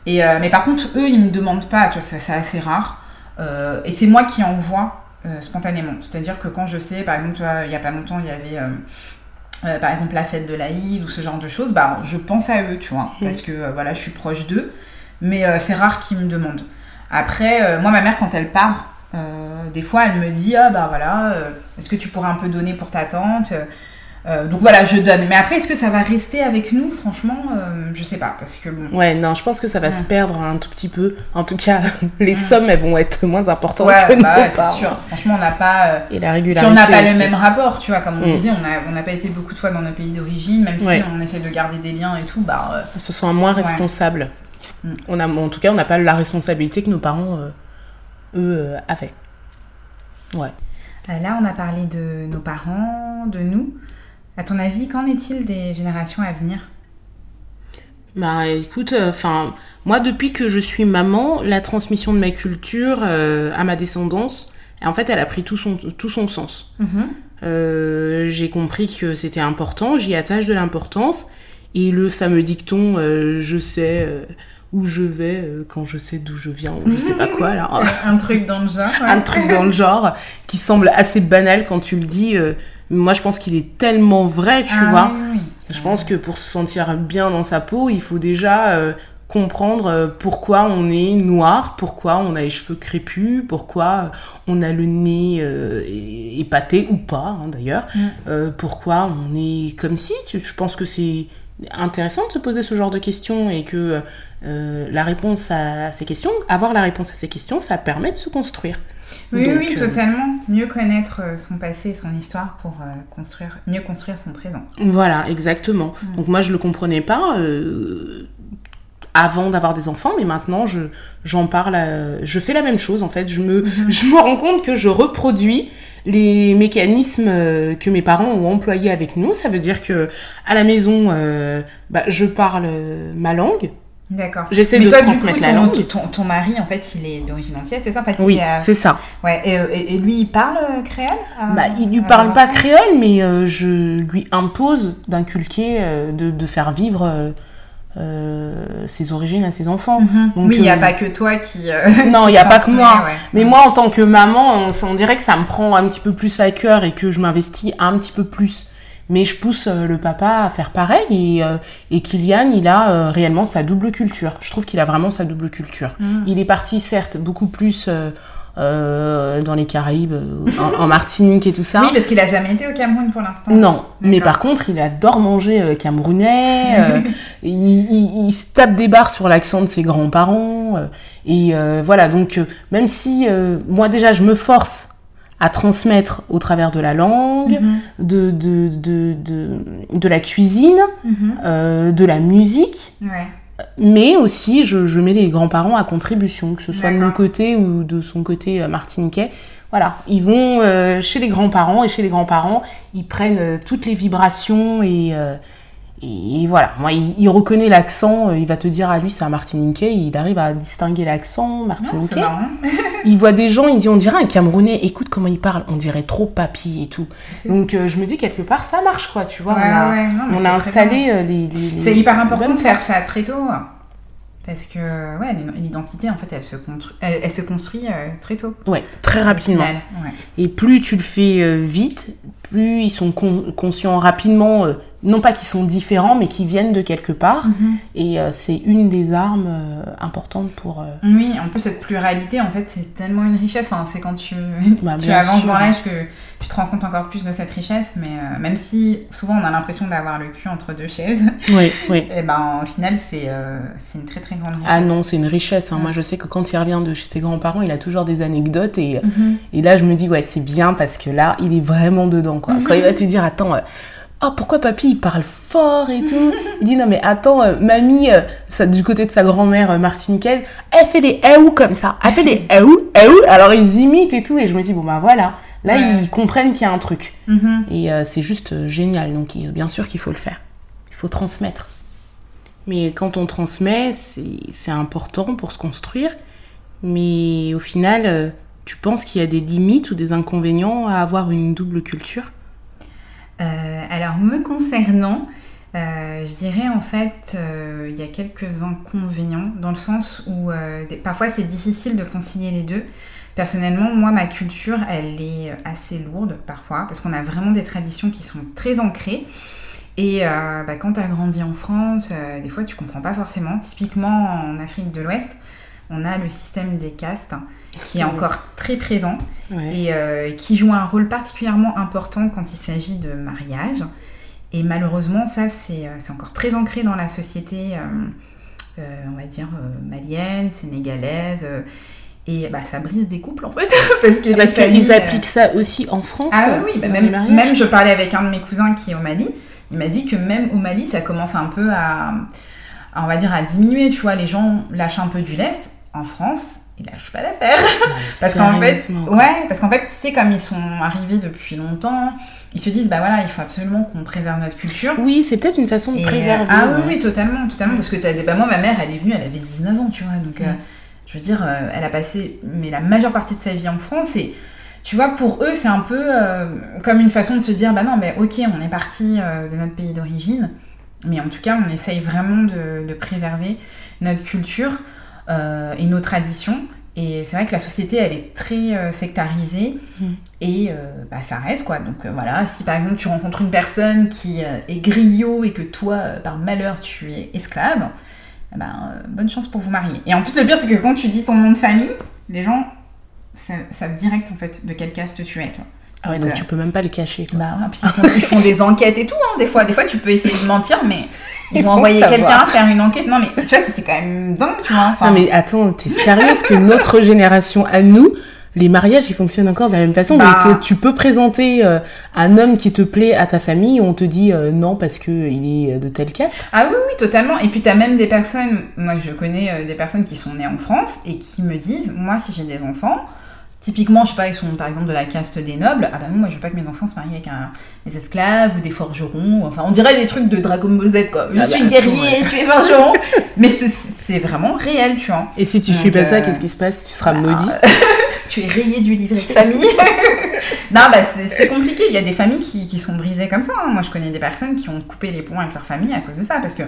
Et, euh, mais par contre, eux, ils me demandent pas, tu vois, c'est assez rare. Euh, et c'est moi qui envoie spontanément. C'est-à-dire que quand je sais, par exemple, tu vois, il y a pas longtemps, il y avait. Euh, par exemple la fête de l'Aïd ou ce genre de choses, bah, je pense à eux, tu vois, Mm. parce que euh, voilà, je suis proche d'eux, mais euh, c'est rare qu'ils me demandent. Après, moi, ma mère, quand elle part, des fois, elle me dit, ah bah voilà, est-ce que tu pourrais un peu donner pour ta tante Euh, Donc voilà, je donne. Mais après, est-ce que ça va rester avec nous Franchement, euh, je sais pas, parce que bon. Ouais, non, je pense que ça va se perdre un tout petit peu. En tout cas, les Ouais. sommes, elles vont être moins importantes Ouais, que bah c'est sûr. Franchement, on n'a pas. euh, Et la Puis régularité on n'a pas aussi. le même rapport, tu vois, comme on Mm. disait, on n'a on pas été beaucoup de fois dans nos pays d'origine, même si on essaie de garder des liens et tout, bah euh, On se sent moins responsable. Mm. On a, en tout cas, on n'a pas la responsabilité que nos parents, eux, avaient. Ouais. Là, on a parlé de nos parents, de nous. À ton avis, qu'en est-il des générations à venir? Bah écoute, enfin, moi depuis que je suis maman, la transmission de ma culture euh, à ma descendance, en fait, elle a pris tout son, tout son sens. Euh, j'ai compris que c'était important, j'y attache de l'importance. Et le fameux dicton euh, je sais euh, où je vais euh, quand je sais d'où je viens, ou je sais pas quoi là. Un truc dans le genre. ouais. un truc dans le genre qui semble assez banal quand tu le dis. Euh, moi, je pense qu'il est tellement vrai, tu Ah, vois. oui, oui. Je pense que pour se sentir bien dans sa peau, il faut déjà euh, comprendre euh, pourquoi on est noir, pourquoi on a les cheveux crépus, pourquoi on a le nez euh, épaté ou pas hein, d'ailleurs, Mm. euh, pourquoi on est comme si. Je pense que c'est intéressant de se poser ce genre de questions et que euh, la réponse à ces questions, avoir la réponse à ces questions, ça permet de se construire. Oui, Donc, oui, euh, totalement. Mieux connaître euh, son passé et son histoire pour euh, construire, mieux construire son présent. Voilà, exactement. Donc moi, je le comprenais pas. avant d'avoir des enfants, mais maintenant je j'en parle, je fais la même chose en fait. Je me mhm. je me rends compte que je reproduis les mécanismes que mes parents ont employés avec nous. Ça veut dire que à la maison, euh, bah, je parle ma langue. D'accord. J'essaie de transmettre la langue. Ton, ton, mari, en fait, il est d'origine entière, c'est ça en Oui, c'est ça. Ouais. Et, et, lui, il parle créole bah, Il lui parle pas créole, mais je lui impose d'inculquer, de, de, faire vivre euh, ses origines à ses enfants. Mhm. oui, il n'y a euh, pas que toi qui. Euh, non, il n'y a pas que moi. Mais moi, en tant que maman, on, dirait que ça me prend un petit peu plus à cœur et que je m'investis un petit peu plus. Mais je pousse le papa à faire pareil et, et Kylian, il a réellement sa double culture. Je trouve qu'il a vraiment sa double culture. Mhm. Il est parti, certes, beaucoup plus euh, dans les Caraïbes, en, Martinique et tout ça. Oui, parce qu'il a jamais été au Cameroun pour l'instant. Non, mais par contre, il adore manger euh, camerounais. Euh, il, se tape des barres sur l'accent de ses grands-parents. et voilà, donc même si moi déjà je me force à transmettre au travers de la langue, mhm. de, de, de, de, la cuisine, mhm. de la musique. Ouais mais aussi je, mets les grands-parents à contribution, que ce soit de mon côté ou de son côté euh, martiniquais. Voilà, ils vont euh, chez les grands-parents et chez les grands-parents, ils prennent euh, toutes les vibrations et, et voilà. Moi, il, reconnaît l'accent, il va te dire à lui c'est un martiniquais, il arrive à distinguer l'accent martiniquais. il voit des gens, il dit on dirait un Camerounais, écoute comment il parle, on dirait trop papy et tout. Donc je me dis quelque part ça marche quoi, tu vois. on a, installé les, les, C'est hyper important de faire ça très tôt. Parce que ouais, l'identité, en fait, elle se, elle, se construit euh, très tôt. Ouais, très rapidement. Et plus tu le fais euh, vite, plus ils sont conscients rapidement, euh, non pas qu'ils sont différents, mais qu'ils viennent de quelque part. Mhm. Et c'est une des armes importantes pour... Oui, en plus, cette pluralité, en fait, c'est tellement une richesse. Enfin, c'est quand tu, bah, tu avances dans l'âge que tu te rends compte encore plus de cette richesse, mais euh, même si souvent on a l'impression d'avoir le cul entre deux chaises, oui, oui. et ben au final c'est euh, une très très grande richesse. Ah non, c'est une richesse. Hein. Moi je sais que quand il revient de chez ses grands-parents, il a toujours des anecdotes et, mhm. et là je me dis ouais c'est bien parce que là il est vraiment dedans quoi. Quand il va te dire attends. Euh, oh pourquoi papy il parle fort et tout? Il dit non mais attends mamie ça, du côté de sa grand-mère martiniquaise elle fait des ou comme ça elle fait des ou ou alors ils imitent et tout et je me dis bon bah voilà Là, ils comprennent qu'il y a un truc. Mhm. Et euh, c'est juste euh, génial. Donc, bien sûr qu'il faut le faire. Il faut transmettre. Mais quand on transmet, c'est important pour se construire. Mais au final, euh, tu penses qu'il y a des limites ou des inconvénients à avoir une double culture? Alors, me concernant, je dirais en fait, il y a quelques inconvénients dans le sens où parfois c'est difficile de concilier les deux. Personnellement, moi, ma culture, elle est assez lourde parfois, parce qu'on a vraiment des traditions qui sont très ancrées. Et euh, bah, quand tu as grandi en France, euh, des fois, tu comprends pas forcément. Typiquement, en Afrique de l'Ouest, on a le système des castes qui est encore très présent et euh, qui joue un rôle particulièrement important quand il s'agit de mariage. Et malheureusement, ça, c'est encore très ancré dans la société, on va dire, malienne, sénégalaise. Et bah, ça brise des couples en fait. parce que parce qu'ils appliquent ça aussi en France. Ah oui, bah, même, même je parlais avec un de mes cousins qui est au Mali. Il m'a dit que même au Mali, ça commence un peu à, on va dire, à diminuer. Tu vois, les gens lâchent un peu du lest. En France, ils lâchent pas l'affaire. parce qu'en fait, ouais, parce qu'en fait, tu comme ils sont arrivés depuis longtemps, ils se disent, bah voilà, il faut absolument qu'on préserve notre culture. Oui, c'est peut-être une façon de préserver. Ah oui, oui, totalement, totalement. Parce que des... bah, moi, ma mère, elle est venue, elle avait 19 ans, tu vois. Donc, euh, je veux dire, euh, elle a passé mais la majeure partie de sa vie en France et tu vois, pour eux, c'est un peu euh, comme une façon de se dire, bah non, mais ok, on est parti euh, de notre pays d'origine, mais en tout cas, on essaye vraiment de, préserver notre culture et nos traditions. Et c'est vrai que la société, elle est très sectarisée mmh. et bah, ça reste quoi. Donc voilà, si par exemple tu rencontres une personne qui est griot et que toi, par malheur, tu es esclave, eh ben, euh, bonne chance pour vous marier. Et en plus, le pire, c'est que quand tu dis ton nom de famille, les gens savent direct en fait de quelle caste tu es. Ah ouais, donc, tu peux même pas le cacher. Bah, ils, font, des enquêtes et tout, hein, des fois. Des fois, tu peux essayer de mentir, mais ils, vont envoyer quelqu'un faire une enquête. Non, mais tu vois, c'est quand même dingue, tu vois. non, mais attends, t'es sérieuse que notre génération à nous, les mariages, ils fonctionnent encore de la même façon. Bah. Donc, euh, tu peux présenter euh, un homme qui te plaît à ta famille, on te dit euh, non parce que il est de telle caste. Ah oui, oui, totalement. Et puis, tu as même des personnes, moi je connais euh, des personnes qui sont nées en France et qui me disent, moi si j'ai des enfants, typiquement, je sais pas, ils sont par exemple de la caste des nobles, ah bah non, moi je veux pas que mes enfants se marient avec un, des esclaves ou des forgerons, enfin on dirait des trucs de Dragon Ball Z quoi. Je Ah suis bah, guerrier, tu es forgeron. Mais c'est- vraiment réel, tu vois. Et si tu Donc, fais pas ça, euh, qu'est-ce qui se passe? Tu seras bah, maudit. tu es rayé du livret de famille. non, bah c'est c'est compliqué. Il y a des familles qui, qui sont brisées comme ça. hein. Moi, je connais des personnes qui ont coupé les ponts avec leur famille à cause de ça, parce que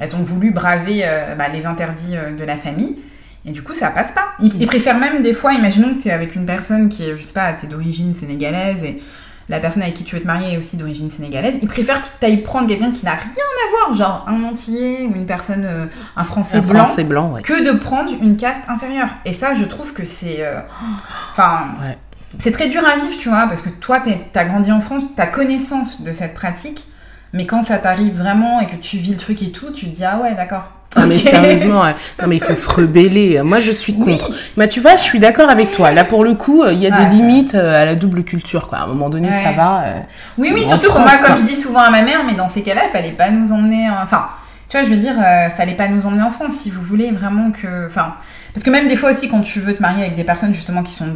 elles ont voulu braver euh, bah, les interdits euh, de la famille. Et du coup, ça passe pas. Ils, ils préfèrent même des fois, imaginons que tu es avec une personne qui est, je sais pas, t'es d'origine sénégalaise et la personne avec qui tu veux te marier est aussi d'origine sénégalaise. Ils préfèrent que tu ailles prendre quelqu'un qui n'a rien à voir, genre un antillais ou une personne, euh, un français Un blanc français blanc, ouais. que de prendre une caste inférieure. Et ça, je trouve que c'est. euh, Enfin. Ouais. C'est très dur à vivre, tu vois, parce que toi, t'as grandi en France, t'as connaissance de cette pratique, mais quand ça t'arrive vraiment et que tu vis le truc et tout, tu te dis, ah ouais, d'accord. Ah mais Ok. sérieusement, non mais il faut se rebeller. Moi je suis Oui. contre. Mais tu vois, je suis d'accord avec toi. Là pour le coup, il y a Ah, des limites euh, à la double culture quoi. À un moment donné, Ouais. ça va. euh. Oui, oui, surtout que France, moi, comme quoi. je dis souvent à ma mère, mais dans ces cas-là, il fallait pas nous emmener. en- Enfin, tu vois, je veux dire, euh, fallait pas nous emmener en France si vous voulez vraiment que. Enfin. Parce que même des fois aussi, quand tu veux te marier avec des personnes justement qui sont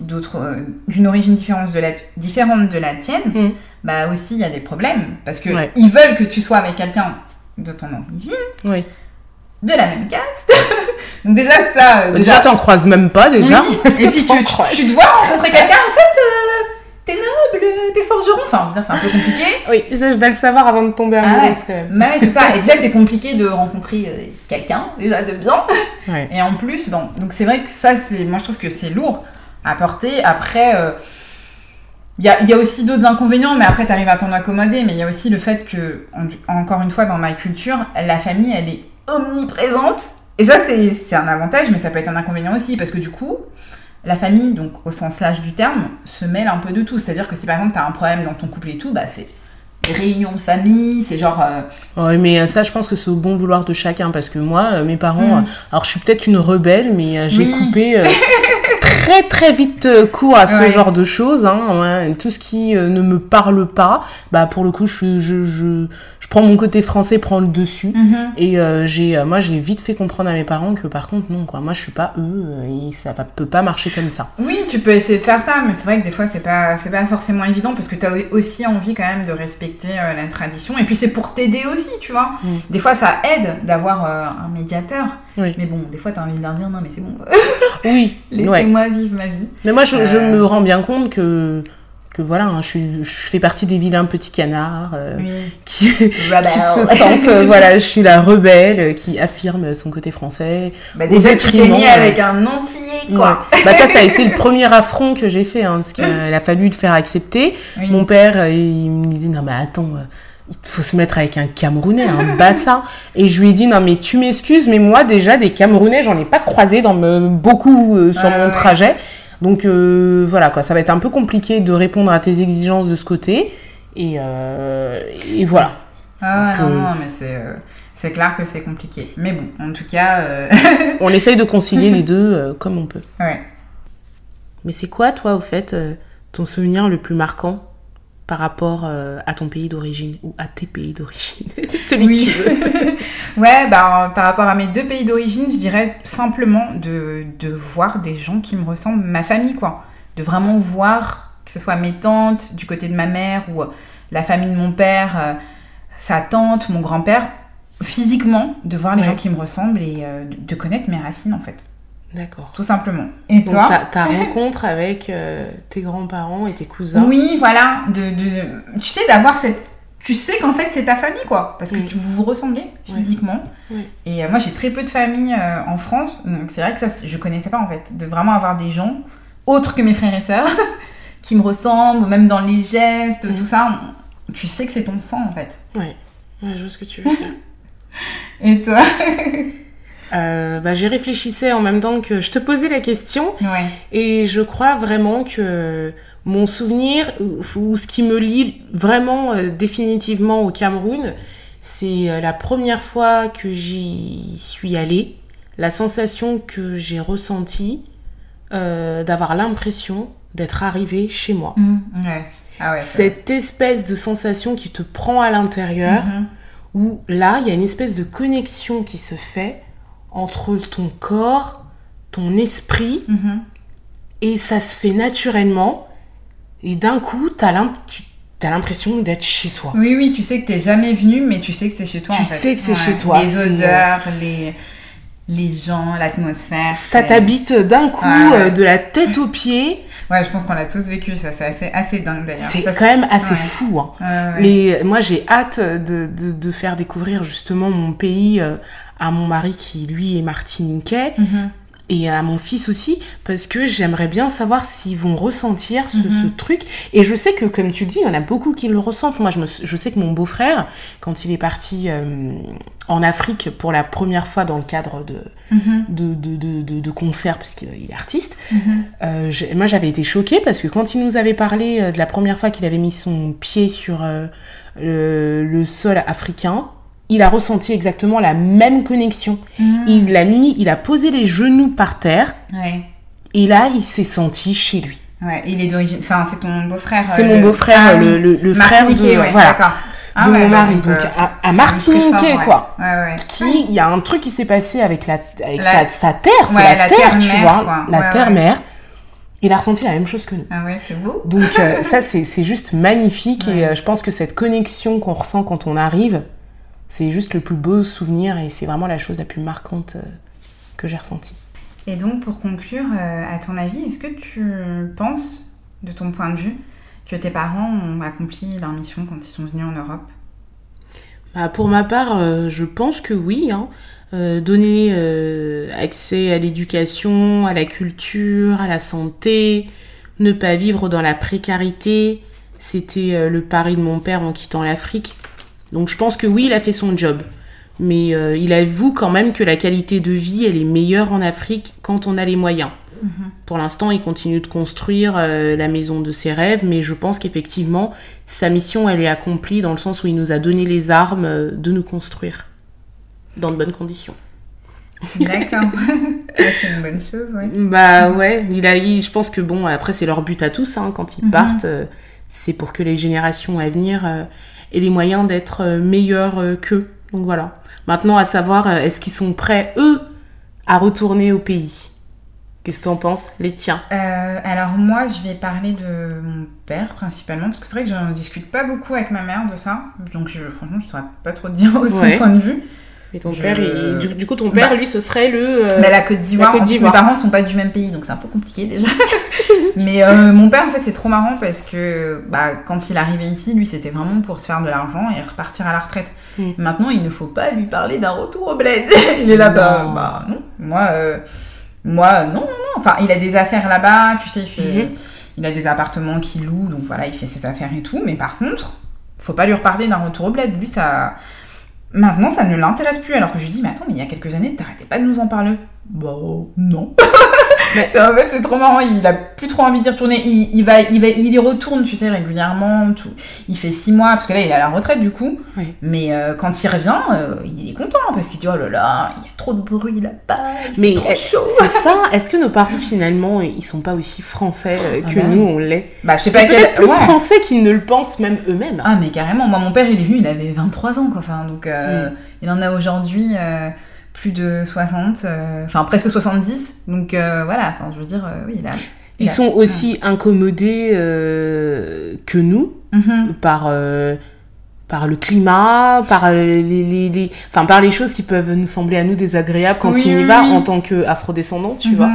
d'autres, euh, d'une origine différente de la, différente de la tienne, Mm. bah aussi il y a des problèmes. Parce que Ouais. ils veulent que tu sois avec quelqu'un de ton origine, Oui. De la même caste. Donc déjà ça, euh, Déjà, t'en croises même pas déjà. oui. Et puis tu, tu te vois rencontrer quelqu'un, en fait, euh, t'es noble, t'es forgeron. Enfin, c'est un peu compliqué. Oui, ça je dois le savoir avant de tomber Ah amoureuse quand même. Mais ouais, c'est ça. Et déjà, c'est compliqué de rencontrer euh, quelqu'un, déjà de bien. Ouais. Et en plus, bon, donc c'est vrai que ça, c'est, moi je trouve que c'est lourd à porter. Après, euh, il y, a, il y a aussi d'autres inconvénients, mais après, tu arrives à t'en accommoder. Mais il y a aussi le fait que, en- encore une fois, dans ma culture, la famille, elle est omniprésente. Et ça, c'est, un avantage, mais ça peut être un inconvénient aussi, parce que du coup, la famille, donc au sens large du terme, se mêle un peu de tout. C'est-à-dire que si par exemple, tu as un problème dans ton couple et tout, bah c'est des réunions de famille, c'est genre. euh, Ouais, mais euh, ça, je pense que c'est au bon vouloir de chacun parce que moi, euh, mes parents, Mm. euh, alors je suis peut-être une rebelle, mais j'ai Oui. coupé euh, très très vite euh, court à ce Ouais. genre de choses. Hein, ouais. Tout ce qui euh, ne me parle pas, bah pour le coup, je, je, je, je prends mon côté français, prend le dessus. Et euh, j'ai, moi, j'ai vite fait comprendre à mes parents que par contre, non, quoi. Moi, je suis pas eux, et ça va, peut pas marcher comme ça. Oui, tu peux essayer de faire ça, mais c'est vrai que des fois, c'est pas, c'est pas forcément évident parce que tu as aussi envie quand même de respecter euh, la tradition. Et puis, c'est pour t'aider aussi, tu vois. Mm. Des fois, ça aide d'avoir un médiateur. Oui. Mais bon, des fois, tu as envie de leur dire non, mais c'est bon, Oui, ouais. laissez-moi vivre ma vie. Mais moi, je, je Euh. me rends bien compte que, que voilà, hein, je, suis, je fais partie des vilains petits canards euh, Oui. qui, se sentent, euh, voilà, je suis la rebelle qui affirme son côté français. Bah, déjà, tu t'es mis avec un entier, quoi. Ouais. Bah ça, ça a été le premier affront que j'ai fait, hein, parce qu'il a fallu le faire accepter. Oui. Mon père, il me disait, non mais attends, il faut se mettre avec un Camerounais, un Bassa. Et je lui ai dit, non mais tu m'excuses, mais moi déjà, des Camerounais, j'en ai pas croisé dans me, beaucoup euh, sur Ouais, mon trajet. Donc euh, voilà, quoi, ça va être un peu compliqué de répondre à tes exigences de ce côté. Et, euh, et voilà. Ah, Donc, non, non, mais c'est, c'est clair que c'est compliqué. Mais bon, en tout cas, On essaye de concilier les deux comme on peut. ouais. Mais c'est quoi, toi, au fait, ton souvenir le plus marquant? Par rapport euh, à ton pays d'origine ou à tes pays d'origine Celui Oui. que tu veux. Ouais, bah, par rapport à mes deux pays d'origine, je dirais simplement de, de voir des gens qui me ressemblent, ma famille, quoi. De vraiment voir, que ce soit mes tantes du côté de ma mère ou euh, la famille de mon père, euh, sa tante, mon grand-père, physiquement, de voir les Ouais. gens qui me ressemblent et euh, de connaître mes racines, en fait. D'accord. Tout simplement. Et Donc toi ta, ta rencontre avec euh, tes grands-parents et tes cousins. Oui, voilà. De, de- tu sais, d'avoir cette. Tu sais qu'en fait, c'est ta famille, quoi. Parce que Mm. tu, vous vous ressemblez physiquement. Et euh, moi, j'ai très peu de famille euh, en France. Donc, c'est vrai que ça, je connaissais pas, en fait. De vraiment avoir des gens, autres que mes frères et sœurs, qui me ressemblent, même dans les gestes, Mm. tout ça. on- tu sais que c'est ton sang, en fait. Ouais, je vois ce que tu veux dire. Et toi? Euh, bah, J'y réfléchissais en même temps que je te posais la question Ouais. et je crois vraiment que mon souvenir ou, ou ce qui me lie vraiment euh, définitivement au Cameroun, c'est euh, la première fois que j'y suis allée, la sensation que j'ai ressentie, euh, d'avoir l'impression d'être arrivé chez moi. Mmh, ouais. Ah ouais, Cette espèce de sensation qui te prend à l'intérieur, Mhm. où là, il y a une espèce de connexion qui se fait entre ton corps, ton esprit, Mhm. et ça se fait naturellement. Et d'un coup, t'as l'im- tu as l'impression d'être chez toi. Oui, oui, tu sais que t'es jamais venu, mais tu sais que c'est chez toi. Tu en fait. sais que c'est chez toi, Les odeurs, les, les gens, l'atmosphère. Ça t'habite d'un coup, ouais. euh, de la tête aux pieds. Ouais, je pense qu'on l'a tous vécu, ça. C'est assez, assez dingue d'ailleurs. C'est quand même assez ouais. fou. hein. Ouais. Les- moi, j'ai hâte de, de- de faire découvrir justement mon pays euh, à mon mari qui, lui, est martiniquais Mhm. Et à mon fils aussi, parce que j'aimerais bien savoir s'ils vont ressentir ce, Mhm. ce truc. Et je sais que, comme tu le dis, il y en a beaucoup qui le ressentent. Moi, je, me, je sais que mon beau-frère, quand il est parti euh, en Afrique pour la première fois dans le cadre de, Mhm. de, de, de, de- de concerts, parce qu'il est artiste, Mhm. euh, moi j'avais été choquée parce que quand il nous avait parlé euh, de la première fois qu'il avait mis son pied sur euh, le, le sol africain, il a ressenti exactement la même connexion. Mhm. Il a mis, il a posé les genoux par terre Ouais. et là il s'est senti chez lui. Ouais, il est d'origine. Enfin, c'est ton beau-frère. C'est euh, mon beau-frère, le, le, le frère de, ouais, voilà. Ah de ouais, mon mari, donc, donc euh, à, à Martiniquais fort, quoi. Ouais. Qui, il y a un truc qui s'est passé avec la, avec La- sa, sa terre, c'est la, la terre, tu vois, quoi. la terre-mère. Il a ressenti la même chose que nous. Ah ouais, c'est beau. Donc euh, ça, c'est juste magnifique et euh, je pense que cette connexion qu'on ressent quand on arrive, c'est juste le plus beau souvenir et c'est vraiment la chose la plus marquante euh, que j'ai ressentie. Et donc, pour conclure, euh, à ton avis, est-ce que tu penses, de ton point de vue, que tes parents ont accompli leur mission quand ils sont venus en Europe? Bah, pour ma part, euh, je pense que oui. hein. Euh, donner euh, accès à l'éducation, à la culture, à la santé, ne pas vivre dans la précarité, c'était le pari de mon père en quittant l'Afrique. Donc je pense que oui, il a fait son job. Mais euh, il avoue quand même que la qualité de vie, elle est meilleure en Afrique quand on a les moyens. Pour l'instant, il continue de construire euh, la maison de ses rêves, mais je pense qu'effectivement, sa mission, elle est accomplie dans le sens où il nous a donné les armes euh, de nous construire dans de bonnes conditions. D'accord. C'est une bonne chose, ouais. Bah ouais, il a, il- je pense que bon, après c'est leur but à tous, hein, quand ils Mhm. partent, c'est pour que les générations à venir aient les moyens d'être euh, meilleurs euh, qu'eux. Donc voilà. Maintenant, à savoir, euh, est-ce qu'ils sont prêts, eux, à retourner au pays? Qu'est-ce que t'en penses Les tiens. Euh, alors moi, je vais parler de mon père principalement, parce que c'est vrai que je ne discute pas beaucoup avec ma mère de ça. Donc je, franchement, je ne saurais pas trop te dire son Ouais. point de vue. Et ton Je- père, il- du, du coup, ton père, Bah. lui, ce serait le... euh, Mais la Côte d'Ivoire, mes parents sont pas du même pays, donc c'est un peu compliqué déjà. Mais euh, mon père, en fait, c'est trop marrant parce que bah, quand il arrivait ici, lui, c'était vraiment pour se faire de l'argent et repartir à la retraite. Mm. Maintenant, il ne faut pas lui parler d'un retour au bled. il est là, bah, Non. bah non. Moi, euh, moi, non, non, non. Enfin, il a des affaires là-bas, tu sais, il fait, Mhm. il a des appartements qu'il loue, donc voilà, il fait ses affaires et tout. Mais par contre, faut pas lui reparler d'un retour au bled. Lui, ça. Maintenant, ça ne l'intéresse plus. Alors que je lui dis, mais attends, mais il y a quelques années, t'arrêtais pas de nous en parler. Bah, non. Mais- en fait, c'est trop marrant. Il a plus trop envie d'y retourner. Il, il va, il va, il y retourne, tu sais, régulièrement. Tout. Il fait six mois, parce que là, il est à la retraite, du coup. Oui. Mais euh, quand il revient, euh, il est content, parce qu'il dit, oh là là, il y a trop de bruit là-bas. Mais trop chaud. c'est ça, est-ce que nos parents, finalement, ils sont pas aussi français euh, Ah que bah nous, on l'est? Bah, je sais pas quel. plus ouais. français qu'ils ne le pensent même eux-mêmes. Ah mais carrément, moi mon père il est venu, il avait 23 ans quoi, enfin, donc Mm. il en a aujourd'hui plus de 60, euh, enfin presque 70, donc euh, voilà, je veux dire, euh, oui a... Ils sont aussi incommodés que nous Mhm. par, par le climat, par les, les, les- enfin, par les choses qui peuvent nous sembler à nous désagréables quand Oui, il y oui, va oui. en tant qu'afrodescendant, tu Mhm. vois.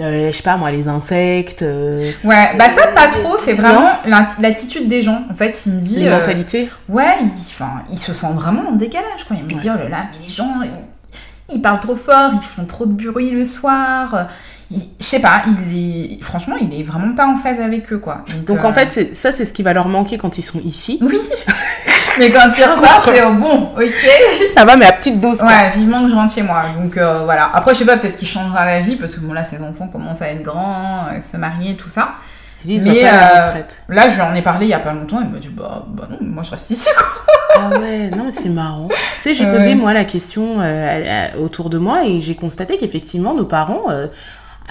Euh, je sais pas moi, les insectes, euh, Ouais, bah ça pas trop, c'est vraiment l'atti- l'attitude des gens. En fait, il me dit... les mentalités. Ouais, il, enfin, il se sent vraiment en décalage quoi. Il me Ouais. dit, oh là là, mais les gens, ils, ils parlent trop fort, ils font trop de bruit le soir. Je sais pas, il est... Franchement, il est vraiment pas en phase avec eux quoi. Donc euh, en fait, c'est- ça c'est ce qui va leur manquer quand ils sont ici. Oui. Mais quand il repart, c'est oh, bon, ok. Ça va, mais à petite dose. quoi. Ouais, vivement que je rentre chez moi. Donc euh, voilà. Après, je sais pas, peut-être qu'il changera la vie parce que bon, là, ses enfants commencent à être grands, euh, se marier, tout ça. Mais, pas la retraite. Là, je lui en ai parlé il y a pas longtemps. Il m'a dit, bah, bah non, moi je reste ici quoi. Ah ouais, non mais c'est marrant. Tu sais, j'ai Ouais. posé moi la question euh, à- à- autour de moi et j'ai constaté qu'effectivement nos parents, euh,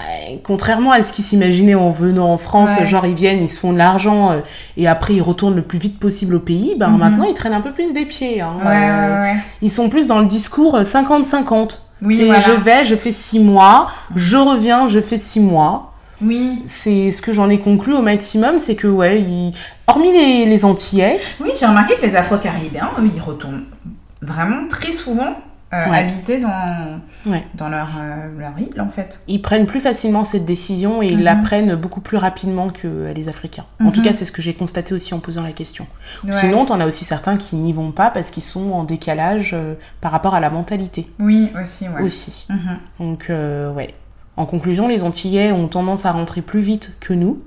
euh, contrairement à ce qu'ils s'imaginaient en venant en France, genre ils viennent, ils se font de l'argent euh, et après ils retournent le plus vite possible au pays, ben mhm. maintenant ils traînent un peu plus des pieds. Hein. Euh, ils sont plus dans le discours 50-50. Oui, Je vais, je fais six mois, je reviens, je fais six mois. Oui. C'est ce que j'en ai conclu au maximum, c'est que, ouais, hormis les, les Antillais. Oui, j'ai remarqué que les Afro-Caribéens, eux, ils retournent vraiment très souvent euh, habiter dans, dans leur, euh, leur île, en fait. Ils prennent plus facilement cette décision et ils la mhm. prennent beaucoup plus rapidement que les Africains. En tout mhm. cas, c'est ce que j'ai constaté aussi en posant la question. Sinon, t'en as aussi certains qui n'y vont pas parce qu'ils sont en décalage euh, par rapport à la mentalité. Oui, aussi, ouais. Aussi. Mhm. Donc, ouais. En conclusion, les Antillais ont tendance à rentrer plus vite que nous,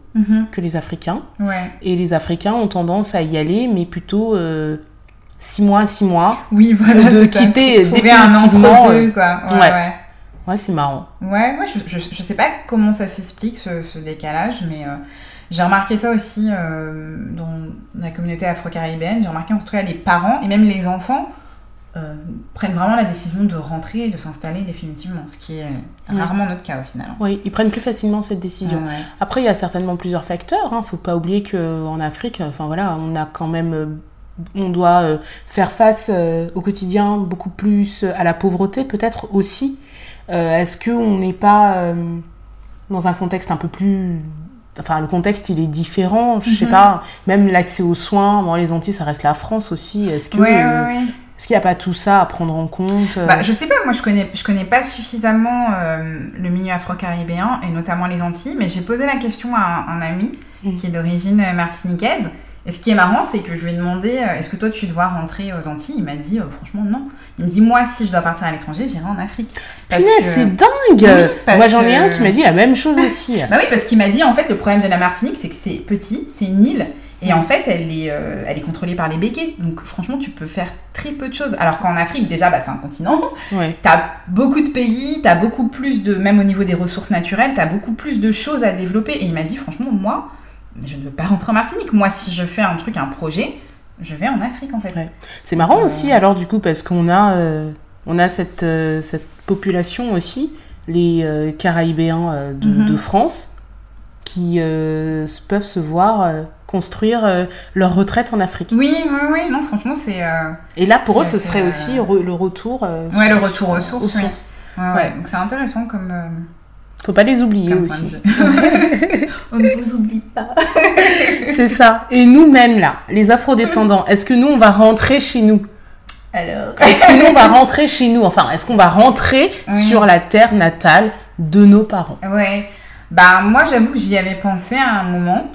que les Africains. Ouais. Et les Africains ont tendance à y aller, mais plutôt 6 mois, 6 mois. Oui, voilà. De quitter Trouver un entre-deux, quoi. Ouais, ouais. ouais. c'est marrant. Ouais, ouais, je, je, sais pas comment ça s'explique, ce, ce, décalage, mais euh, j'ai remarqué ça aussi euh, dans la communauté afro-caribéenne. J'ai remarqué en tout cas les parents et même les enfants euh, prennent vraiment la décision de rentrer et de s'installer définitivement, ce qui est rarement notre cas au final. Oui, ils prennent plus facilement cette décision. Après, il y a certainement plusieurs facteurs. Hein. Faut pas oublier qu'en Afrique, enfin voilà, on a quand même on doit euh, faire face euh, au quotidien beaucoup plus à la pauvreté, peut-être aussi. Euh, est-ce qu'on n'est pas dans un contexte un peu plus enfin le contexte il est différent? Je sais mhm. pas même l'accès aux soins dans les Antilles ça reste la France aussi est-ce que est-ce qu'il n'y a pas tout ça à prendre en compte bah, Je sais pas, moi je connais, je connais pas suffisamment le milieu afro-caribéen et notamment les Antilles, mais j'ai posé la question à un, ami mhm. qui est d'origine martiniquaise et ce qui est marrant, c'est que je lui ai demandé euh, est-ce que toi tu dois rentrer aux Antilles? Il m'a dit euh, franchement non. Il me dit moi si je dois partir à l'étranger, j'irai en Afrique. Parce que... c'est dingue Moi j'en ai un qui m'a dit la même chose aussi. bah oui, parce qu'il m'a dit en fait le problème de la Martinique, c'est que c'est petit, c'est une île. Et en fait, elle est, euh, elle est contrôlée par les béquets. Donc, franchement, tu peux faire très peu de choses. Alors qu'en Afrique, déjà, bah, c'est un continent. Ouais. Tu as beaucoup de pays, tu as beaucoup plus de, même au niveau des ressources naturelles, tu as beaucoup plus de choses à développer. Et il m'a dit, franchement, moi, je ne veux pas rentrer en Martinique. Moi, si je fais un truc, un projet, je vais en Afrique en fait. C'est marrant aussi alors du coup parce qu'on a, euh, on a cette, euh, cette population aussi, les euh, Caraïbéens de, mhm. de, France, qui peuvent se voir construire leur retraite en Afrique. Oui, oui, oui, non, franchement c'est... Et là pour eux ce serait aussi le retour... ouais, le retour aux sources. Oui. Ouais, donc c'est intéressant comme... Faut pas les oublier aussi. on ne vous oublie pas. c'est ça. Et nous-mêmes, là, les afrodescendants, est-ce que nous, on va rentrer chez nous? Alors Est-ce que nous, on va rentrer chez nous? Enfin, est-ce qu'on va rentrer sur la terre natale de nos parents? Ouais. Bah, moi, j'avoue que j'y avais pensé à un moment.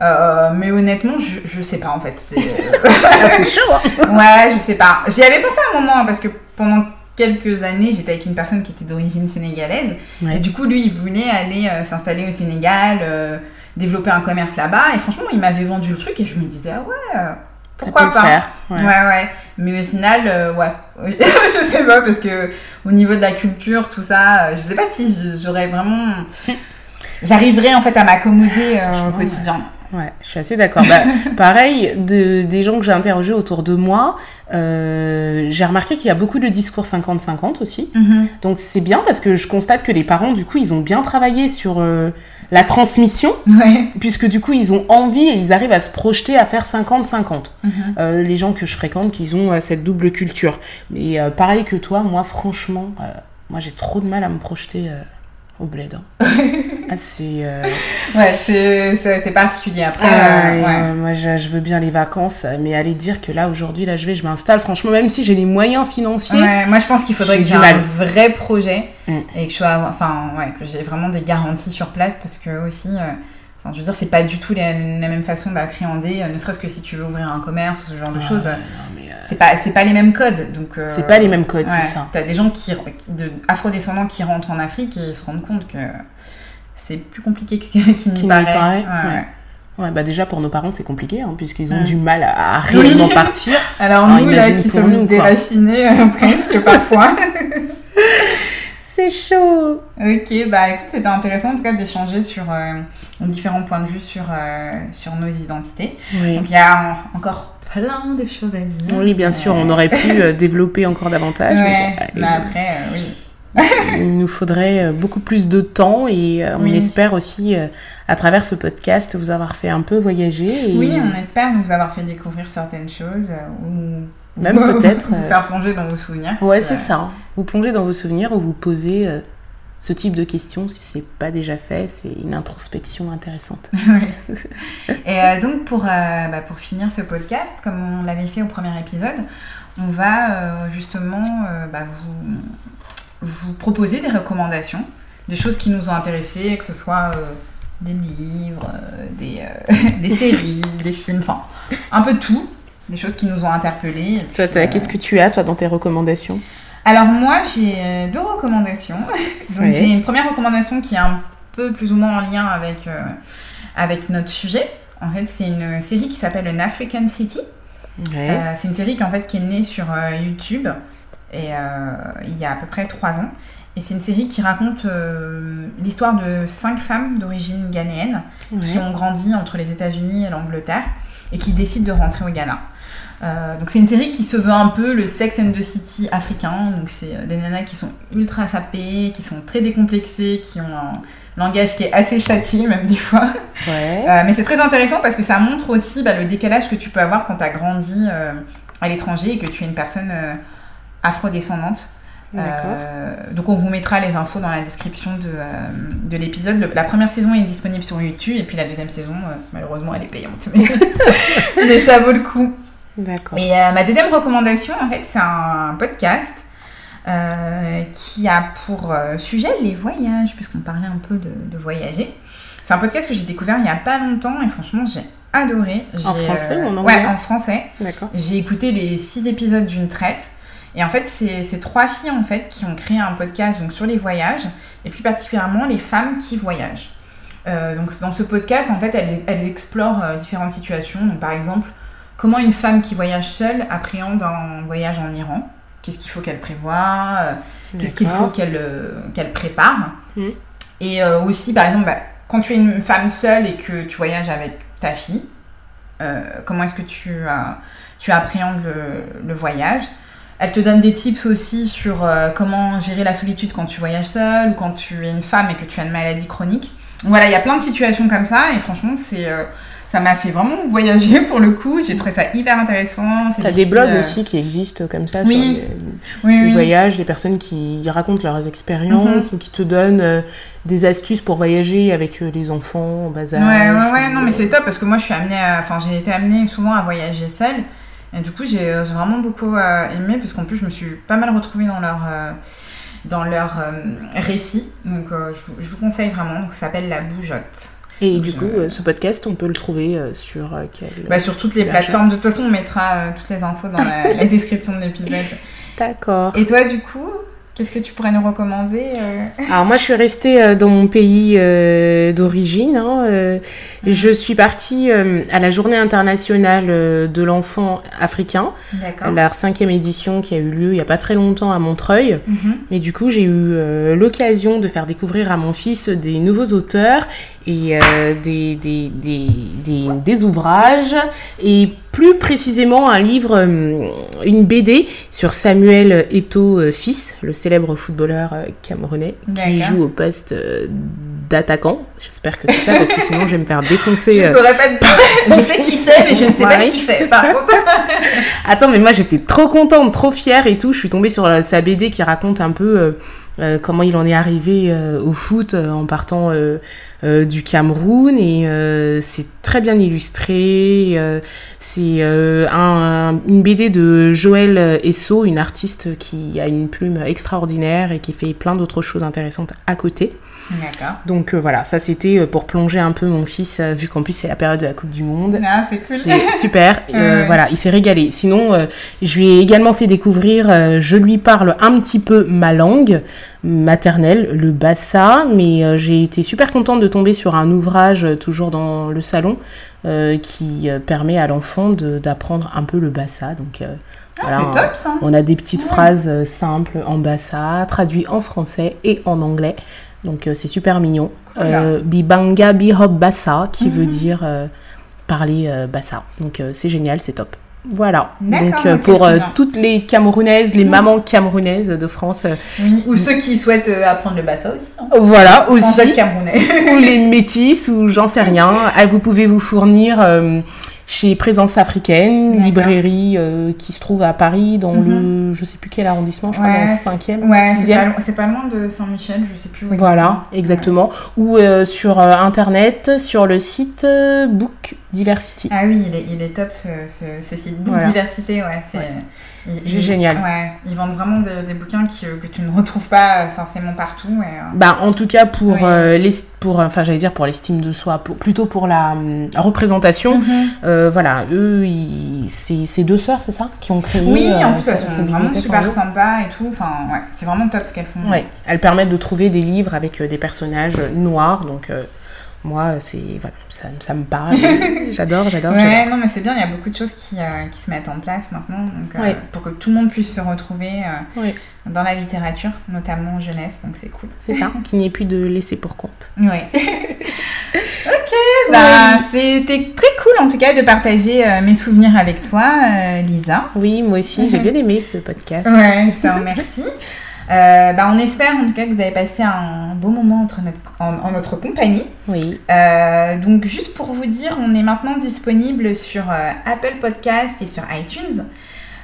Euh, mais honnêtement, je, je sais pas en fait. C'est ah, chaud, hein Ouais, je sais pas. J'y avais pensé à un moment parce que pendant quelques années, j'étais avec une personne qui était d'origine sénégalaise. Et du coup, lui, il voulait aller euh, s'installer au Sénégal, euh, développer un commerce là-bas. Et franchement, il m'avait vendu le truc et je me disais, ah ouais, euh, pourquoi pas? faire, ouais. ouais. Mais au final, ouais. je sais pas, parce que au niveau de la culture, tout ça, je sais pas si j'aurais vraiment. J'arriverais en fait à m'accommoder au quotidien. Ouais, je suis assez d'accord. Bah, pareil, de, des gens que j'ai interrogés autour de moi, euh, j'ai remarqué qu'il y a beaucoup de discours 50-50 aussi. Mm-hmm. Donc c'est bien parce que je constate que les parents, du coup, ils ont bien travaillé sur euh, la transmission, puisque du coup, ils ont envie et ils arrivent à se projeter à faire 50-50. Mm-hmm. Euh, les gens que je fréquente, qui ont cette double culture. Mais pareil que toi, moi, franchement, moi, j'ai trop de mal à me projeter au bled. Hein. ah, c'est. Euh, ouais, c'est particulier. Après, ah, euh, moi, je, veux bien les vacances, mais aller dire que là, aujourd'hui, là, je vais, je m'installe, franchement, même si j'ai les moyens financiers. moi, je pense qu'il faudrait que j'ai un vrai projet mm. et que je sois. Enfin, ouais, que j'ai vraiment des garanties sur place parce que aussi. Euh, enfin, je veux dire, c'est pas du tout la, même façon d'appréhender, ne serait-ce que si tu veux ouvrir un commerce ou ce genre de choses c'est pas c'est pas les mêmes codes donc euh, c'est pas les mêmes codes c'est ça t'as des gens qui de afro-descendants qui rentrent en Afrique et se rendent compte que c'est plus compliqué qu'il n'y paraît, paraît. Ouais. ouais. bah déjà pour nos parents c'est compliqué hein, puisqu'ils ont mm. du mal à, réellement partir. Alors, nous là qui sommes nous, déracinés euh, presque parfois. c'est chaud. Ok bah écoute c'était intéressant en tout cas d'échanger sur euh, différents points de vue sur sur nos identités. Donc il y a encore plein de choses à dire. Oui, bien sûr, on aurait pu euh, développer encore davantage. mais, après, euh, oui. il nous faudrait beaucoup plus de temps et on espère aussi, à travers ce podcast, vous avoir fait un peu voyager. Oui, on espère vous avoir fait découvrir certaines choses ou même peut-être. vous faire plonger dans vos souvenirs. Ouais, c'est ça. Vous plongez dans vos souvenirs ou vous posez ce type de questions, si c'est pas déjà fait, c'est une introspection intéressante. Et euh, donc pour, euh, bah, pour finir ce podcast, comme on l'avait fait au premier épisode, on va euh, justement bah, vous, vous, proposer des recommandations, des choses qui nous ont intéressés, que ce soit des livres, des, des séries, des films, enfin un peu tout, des choses qui nous ont interpellés. Toi, qu'est-ce que tu as toi dans tes recommandations? Alors moi, j'ai euh, deux recommandations. Donc j'ai une première recommandation qui est un peu plus ou moins en lien avec, euh, avec notre sujet. En fait, c'est une série qui s'appelle An African City. Euh, c'est une série qui, en fait, qui est née sur YouTube et, il y a à peu près trois ans. Et c'est une série qui raconte l'histoire de cinq femmes d'origine ghanéenne qui ont grandi entre les États-Unis et l'Angleterre et qui décident de rentrer au Ghana. Euh, donc c'est une série qui se veut un peu le Sex and the City africain. Donc c'est euh, des nanas qui sont ultra sapées, qui sont très décomplexées, qui ont un langage qui est assez châtié même des fois. Euh, mais c'est très intéressant parce que ça montre aussi bah, le décalage que tu peux avoir quand tu as grandi à l'étranger et que tu es une personne afrodescendante. Donc on vous mettra les infos dans la description de, de l'épisode. La première saison est disponible sur YouTube et puis la deuxième saison, malheureusement, elle est payante. mais ça vaut le coup. D'accord. Et euh, ma deuxième recommandation, en fait, c'est un podcast euh, qui a pour euh, sujet les voyages, puisqu'on parlait un peu de, voyager. C'est un podcast que j'ai découvert il n'y a pas longtemps et franchement, j'ai adoré. En français ou en anglais Ouais, en français. D'accord. J'ai écouté les six épisodes d'une traite. Et en fait, c'est trois filles en fait qui ont créé un podcast donc, sur les voyages et plus particulièrement les femmes qui voyagent. donc dans ce podcast, en fait, elles, elles explorent différentes situations. Donc par exemple, comment une femme qui voyage seule appréhende un voyage en Iran? Qu'est-ce qu'il faut qu'elle prévoit euh, Qu'est-ce qu'il faut qu'elle euh, qu'elle prépare? Mm. Et euh, aussi, par exemple, bah, quand tu es une femme seule et que tu voyages avec ta fille, comment est-ce que tu, tu appréhendes le, le, voyage? Elle te donne des tips aussi sur comment gérer la solitude quand tu voyages seule ou quand tu es une femme et que tu as une maladie chronique. Voilà, il y a plein de situations comme ça et franchement, c'est ça m'a fait vraiment voyager pour le coup. J'ai trouvé ça hyper intéressant. T'as des, des blogs euh, aussi qui existent comme ça oui. sur les, voyages, les personnes qui racontent leurs expériences mhm. ou qui te donnent euh, des astuces pour voyager avec euh, les enfants en bas âge. Ouais, ouais, ouais, non, mais c'est top parce que moi je suis amenée, enfin j'ai été amenée souvent à voyager seule. Et du coup, j'ai vraiment beaucoup aimé parce qu'en plus, je me suis pas mal retrouvée dans leur dans leur récit. Donc, je, je, vous conseille vraiment. Donc, ça s'appelle La Bougeotte. Et du coup, euh, ce podcast, on peut le trouver euh, sur euh, bah, Sur toutes les plateformes. De toute façon, on mettra toutes les infos dans la description de l'épisode. D'accord. Et toi, du coup Qu'est-ce que tu pourrais nous recommander euh Alors moi, je suis restée euh, dans mon pays euh, d'origine. Hein. Je suis partie à la Journée internationale de l'enfant africain, la cinquième édition qui a eu lieu il n'y a pas très longtemps à Montreuil. Et du coup, j'ai eu l'occasion de faire découvrir à mon fils des nouveaux auteurs et des, des, des, des, ouvrages et plus précisément un livre, une BD sur Samuel Eto'o fils, le célèbre footballeur euh, camerounais qui joue au poste euh, d'attaquant. J'espère que c'est ça parce que sinon je vais me faire défoncer. Je euh. saurais pas dire. Je sais qui c'est mais je ne sais pas ce qu'il fait. Par contre. Attends mais moi j'étais trop contente, trop fière et tout. Je suis tombée sur sa BD qui raconte un peu comment il en est arrivé au foot en partant du Cameroun et c'est très bien illustré. c'est un, une BD de Joël Esso, une artiste qui a une plume extraordinaire et qui fait plein d'autres choses intéressantes à côté. D'accord. Donc euh, voilà, ça c'était euh, pour plonger un peu mon fils, euh, vu qu'en plus c'est la période de la Coupe du Monde. Ah, c'est cool. C'est super. voilà, il s'est régalé. Sinon, je lui ai également fait découvrir, je lui parle un petit peu ma langue maternelle, le bassa, mais j'ai été super contente de tomber sur un ouvrage toujours dans le salon qui permet à l'enfant d'apprendre un peu le bassa. Donc ah, c'est top ça. On a des petites phrases simples en bassa, traduites en français et en anglais. Donc euh, c'est super mignon. Euh, Bibanga Bihob Bassa, qui veut mhm. dire euh, parler bassa. Donc c'est génial, c'est top. Voilà. Donc euh, pour euh, toutes les Camerounaises, les mamans camerounaises de France. Euh, ou ceux qui souhaitent apprendre le bateau aussi. Hein. Voilà, aussi. ou les métis, ou j'en sais rien. Vous pouvez vous fournir chez Présence africaine, librairie euh, qui se trouve à Paris, dans le, mhm. je sais plus quel arrondissement, je crois, dans le 5e. Ouais, c'est pas, loin de Saint-Michel, je sais plus où. Voilà, exactement. Ou euh, sur euh, internet, sur le site Book Diversity. Ah oui, il est, il est top ce, ce, site Book Diversité, ouais. C'est génial. Ouais, ils vendent vraiment des, bouquins que tu ne retrouves pas forcément partout. Bah, en tout cas, pour, les, pour enfin, j'allais dire pour l'estime de soi, pour, plutôt pour la représentation. Mhm. Euh, voilà, eux, c'est deux sœurs, c'est ça Qui ont créé. Oui, en euh, plus, elles sont vraiment super sympas et tout. Enfin, ouais, c'est vraiment top ce qu'elles font. Ouais, elles permettent de trouver des livres avec euh, des personnages noirs, donc. Moi, c'est voilà, ça, ça, me parle. j'adore, j'adore. Ouais, non, mais c'est bien. Il y a beaucoup de choses qui, qui se mettent en place maintenant, donc pour que tout le monde puisse se retrouver dans la littérature, notamment jeunesse. Donc c'est cool. C'est ça. Qu'il n'y ait plus de laisser pour compte. Ouais. ok, bah c'était très cool en tout cas de partager euh, mes souvenirs avec toi, euh, Lisa. Oui, moi aussi, j'ai bien aimé ce podcast. Ouais, je te remercie. Euh, bah, on espère en tout cas que vous avez passé un beau moment entre notre, en, notre compagnie. Oui. donc juste pour vous dire, on est maintenant disponible sur Apple Podcast et sur iTunes.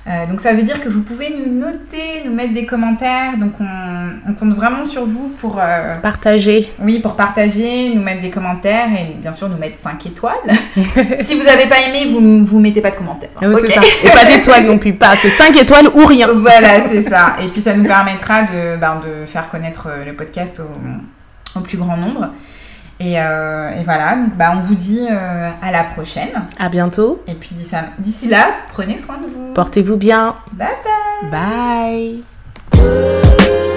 Euh, donc ça veut dire que vous pouvez nous noter, nous mettre des commentaires. Donc on, compte vraiment sur vous pour euh, partager. Oui, pour partager, nous mettre des commentaires et bien sûr nous mettre 5 étoiles. si vous n'avez pas aimé, vous vous mettez pas de commentaires. Ça. Et pas d'étoiles non plus, pas. C'est 5 étoiles ou rien. Voilà, c'est ça. Et puis ça nous permettra de, ben, de faire connaître le podcast au, au plus grand nombre. Euh, et, voilà, donc bah, on vous dit euh, à la prochaine. À bientôt. Et puis d'ici là, prenez soin de vous. Portez-vous bien. Bye bye. Bye.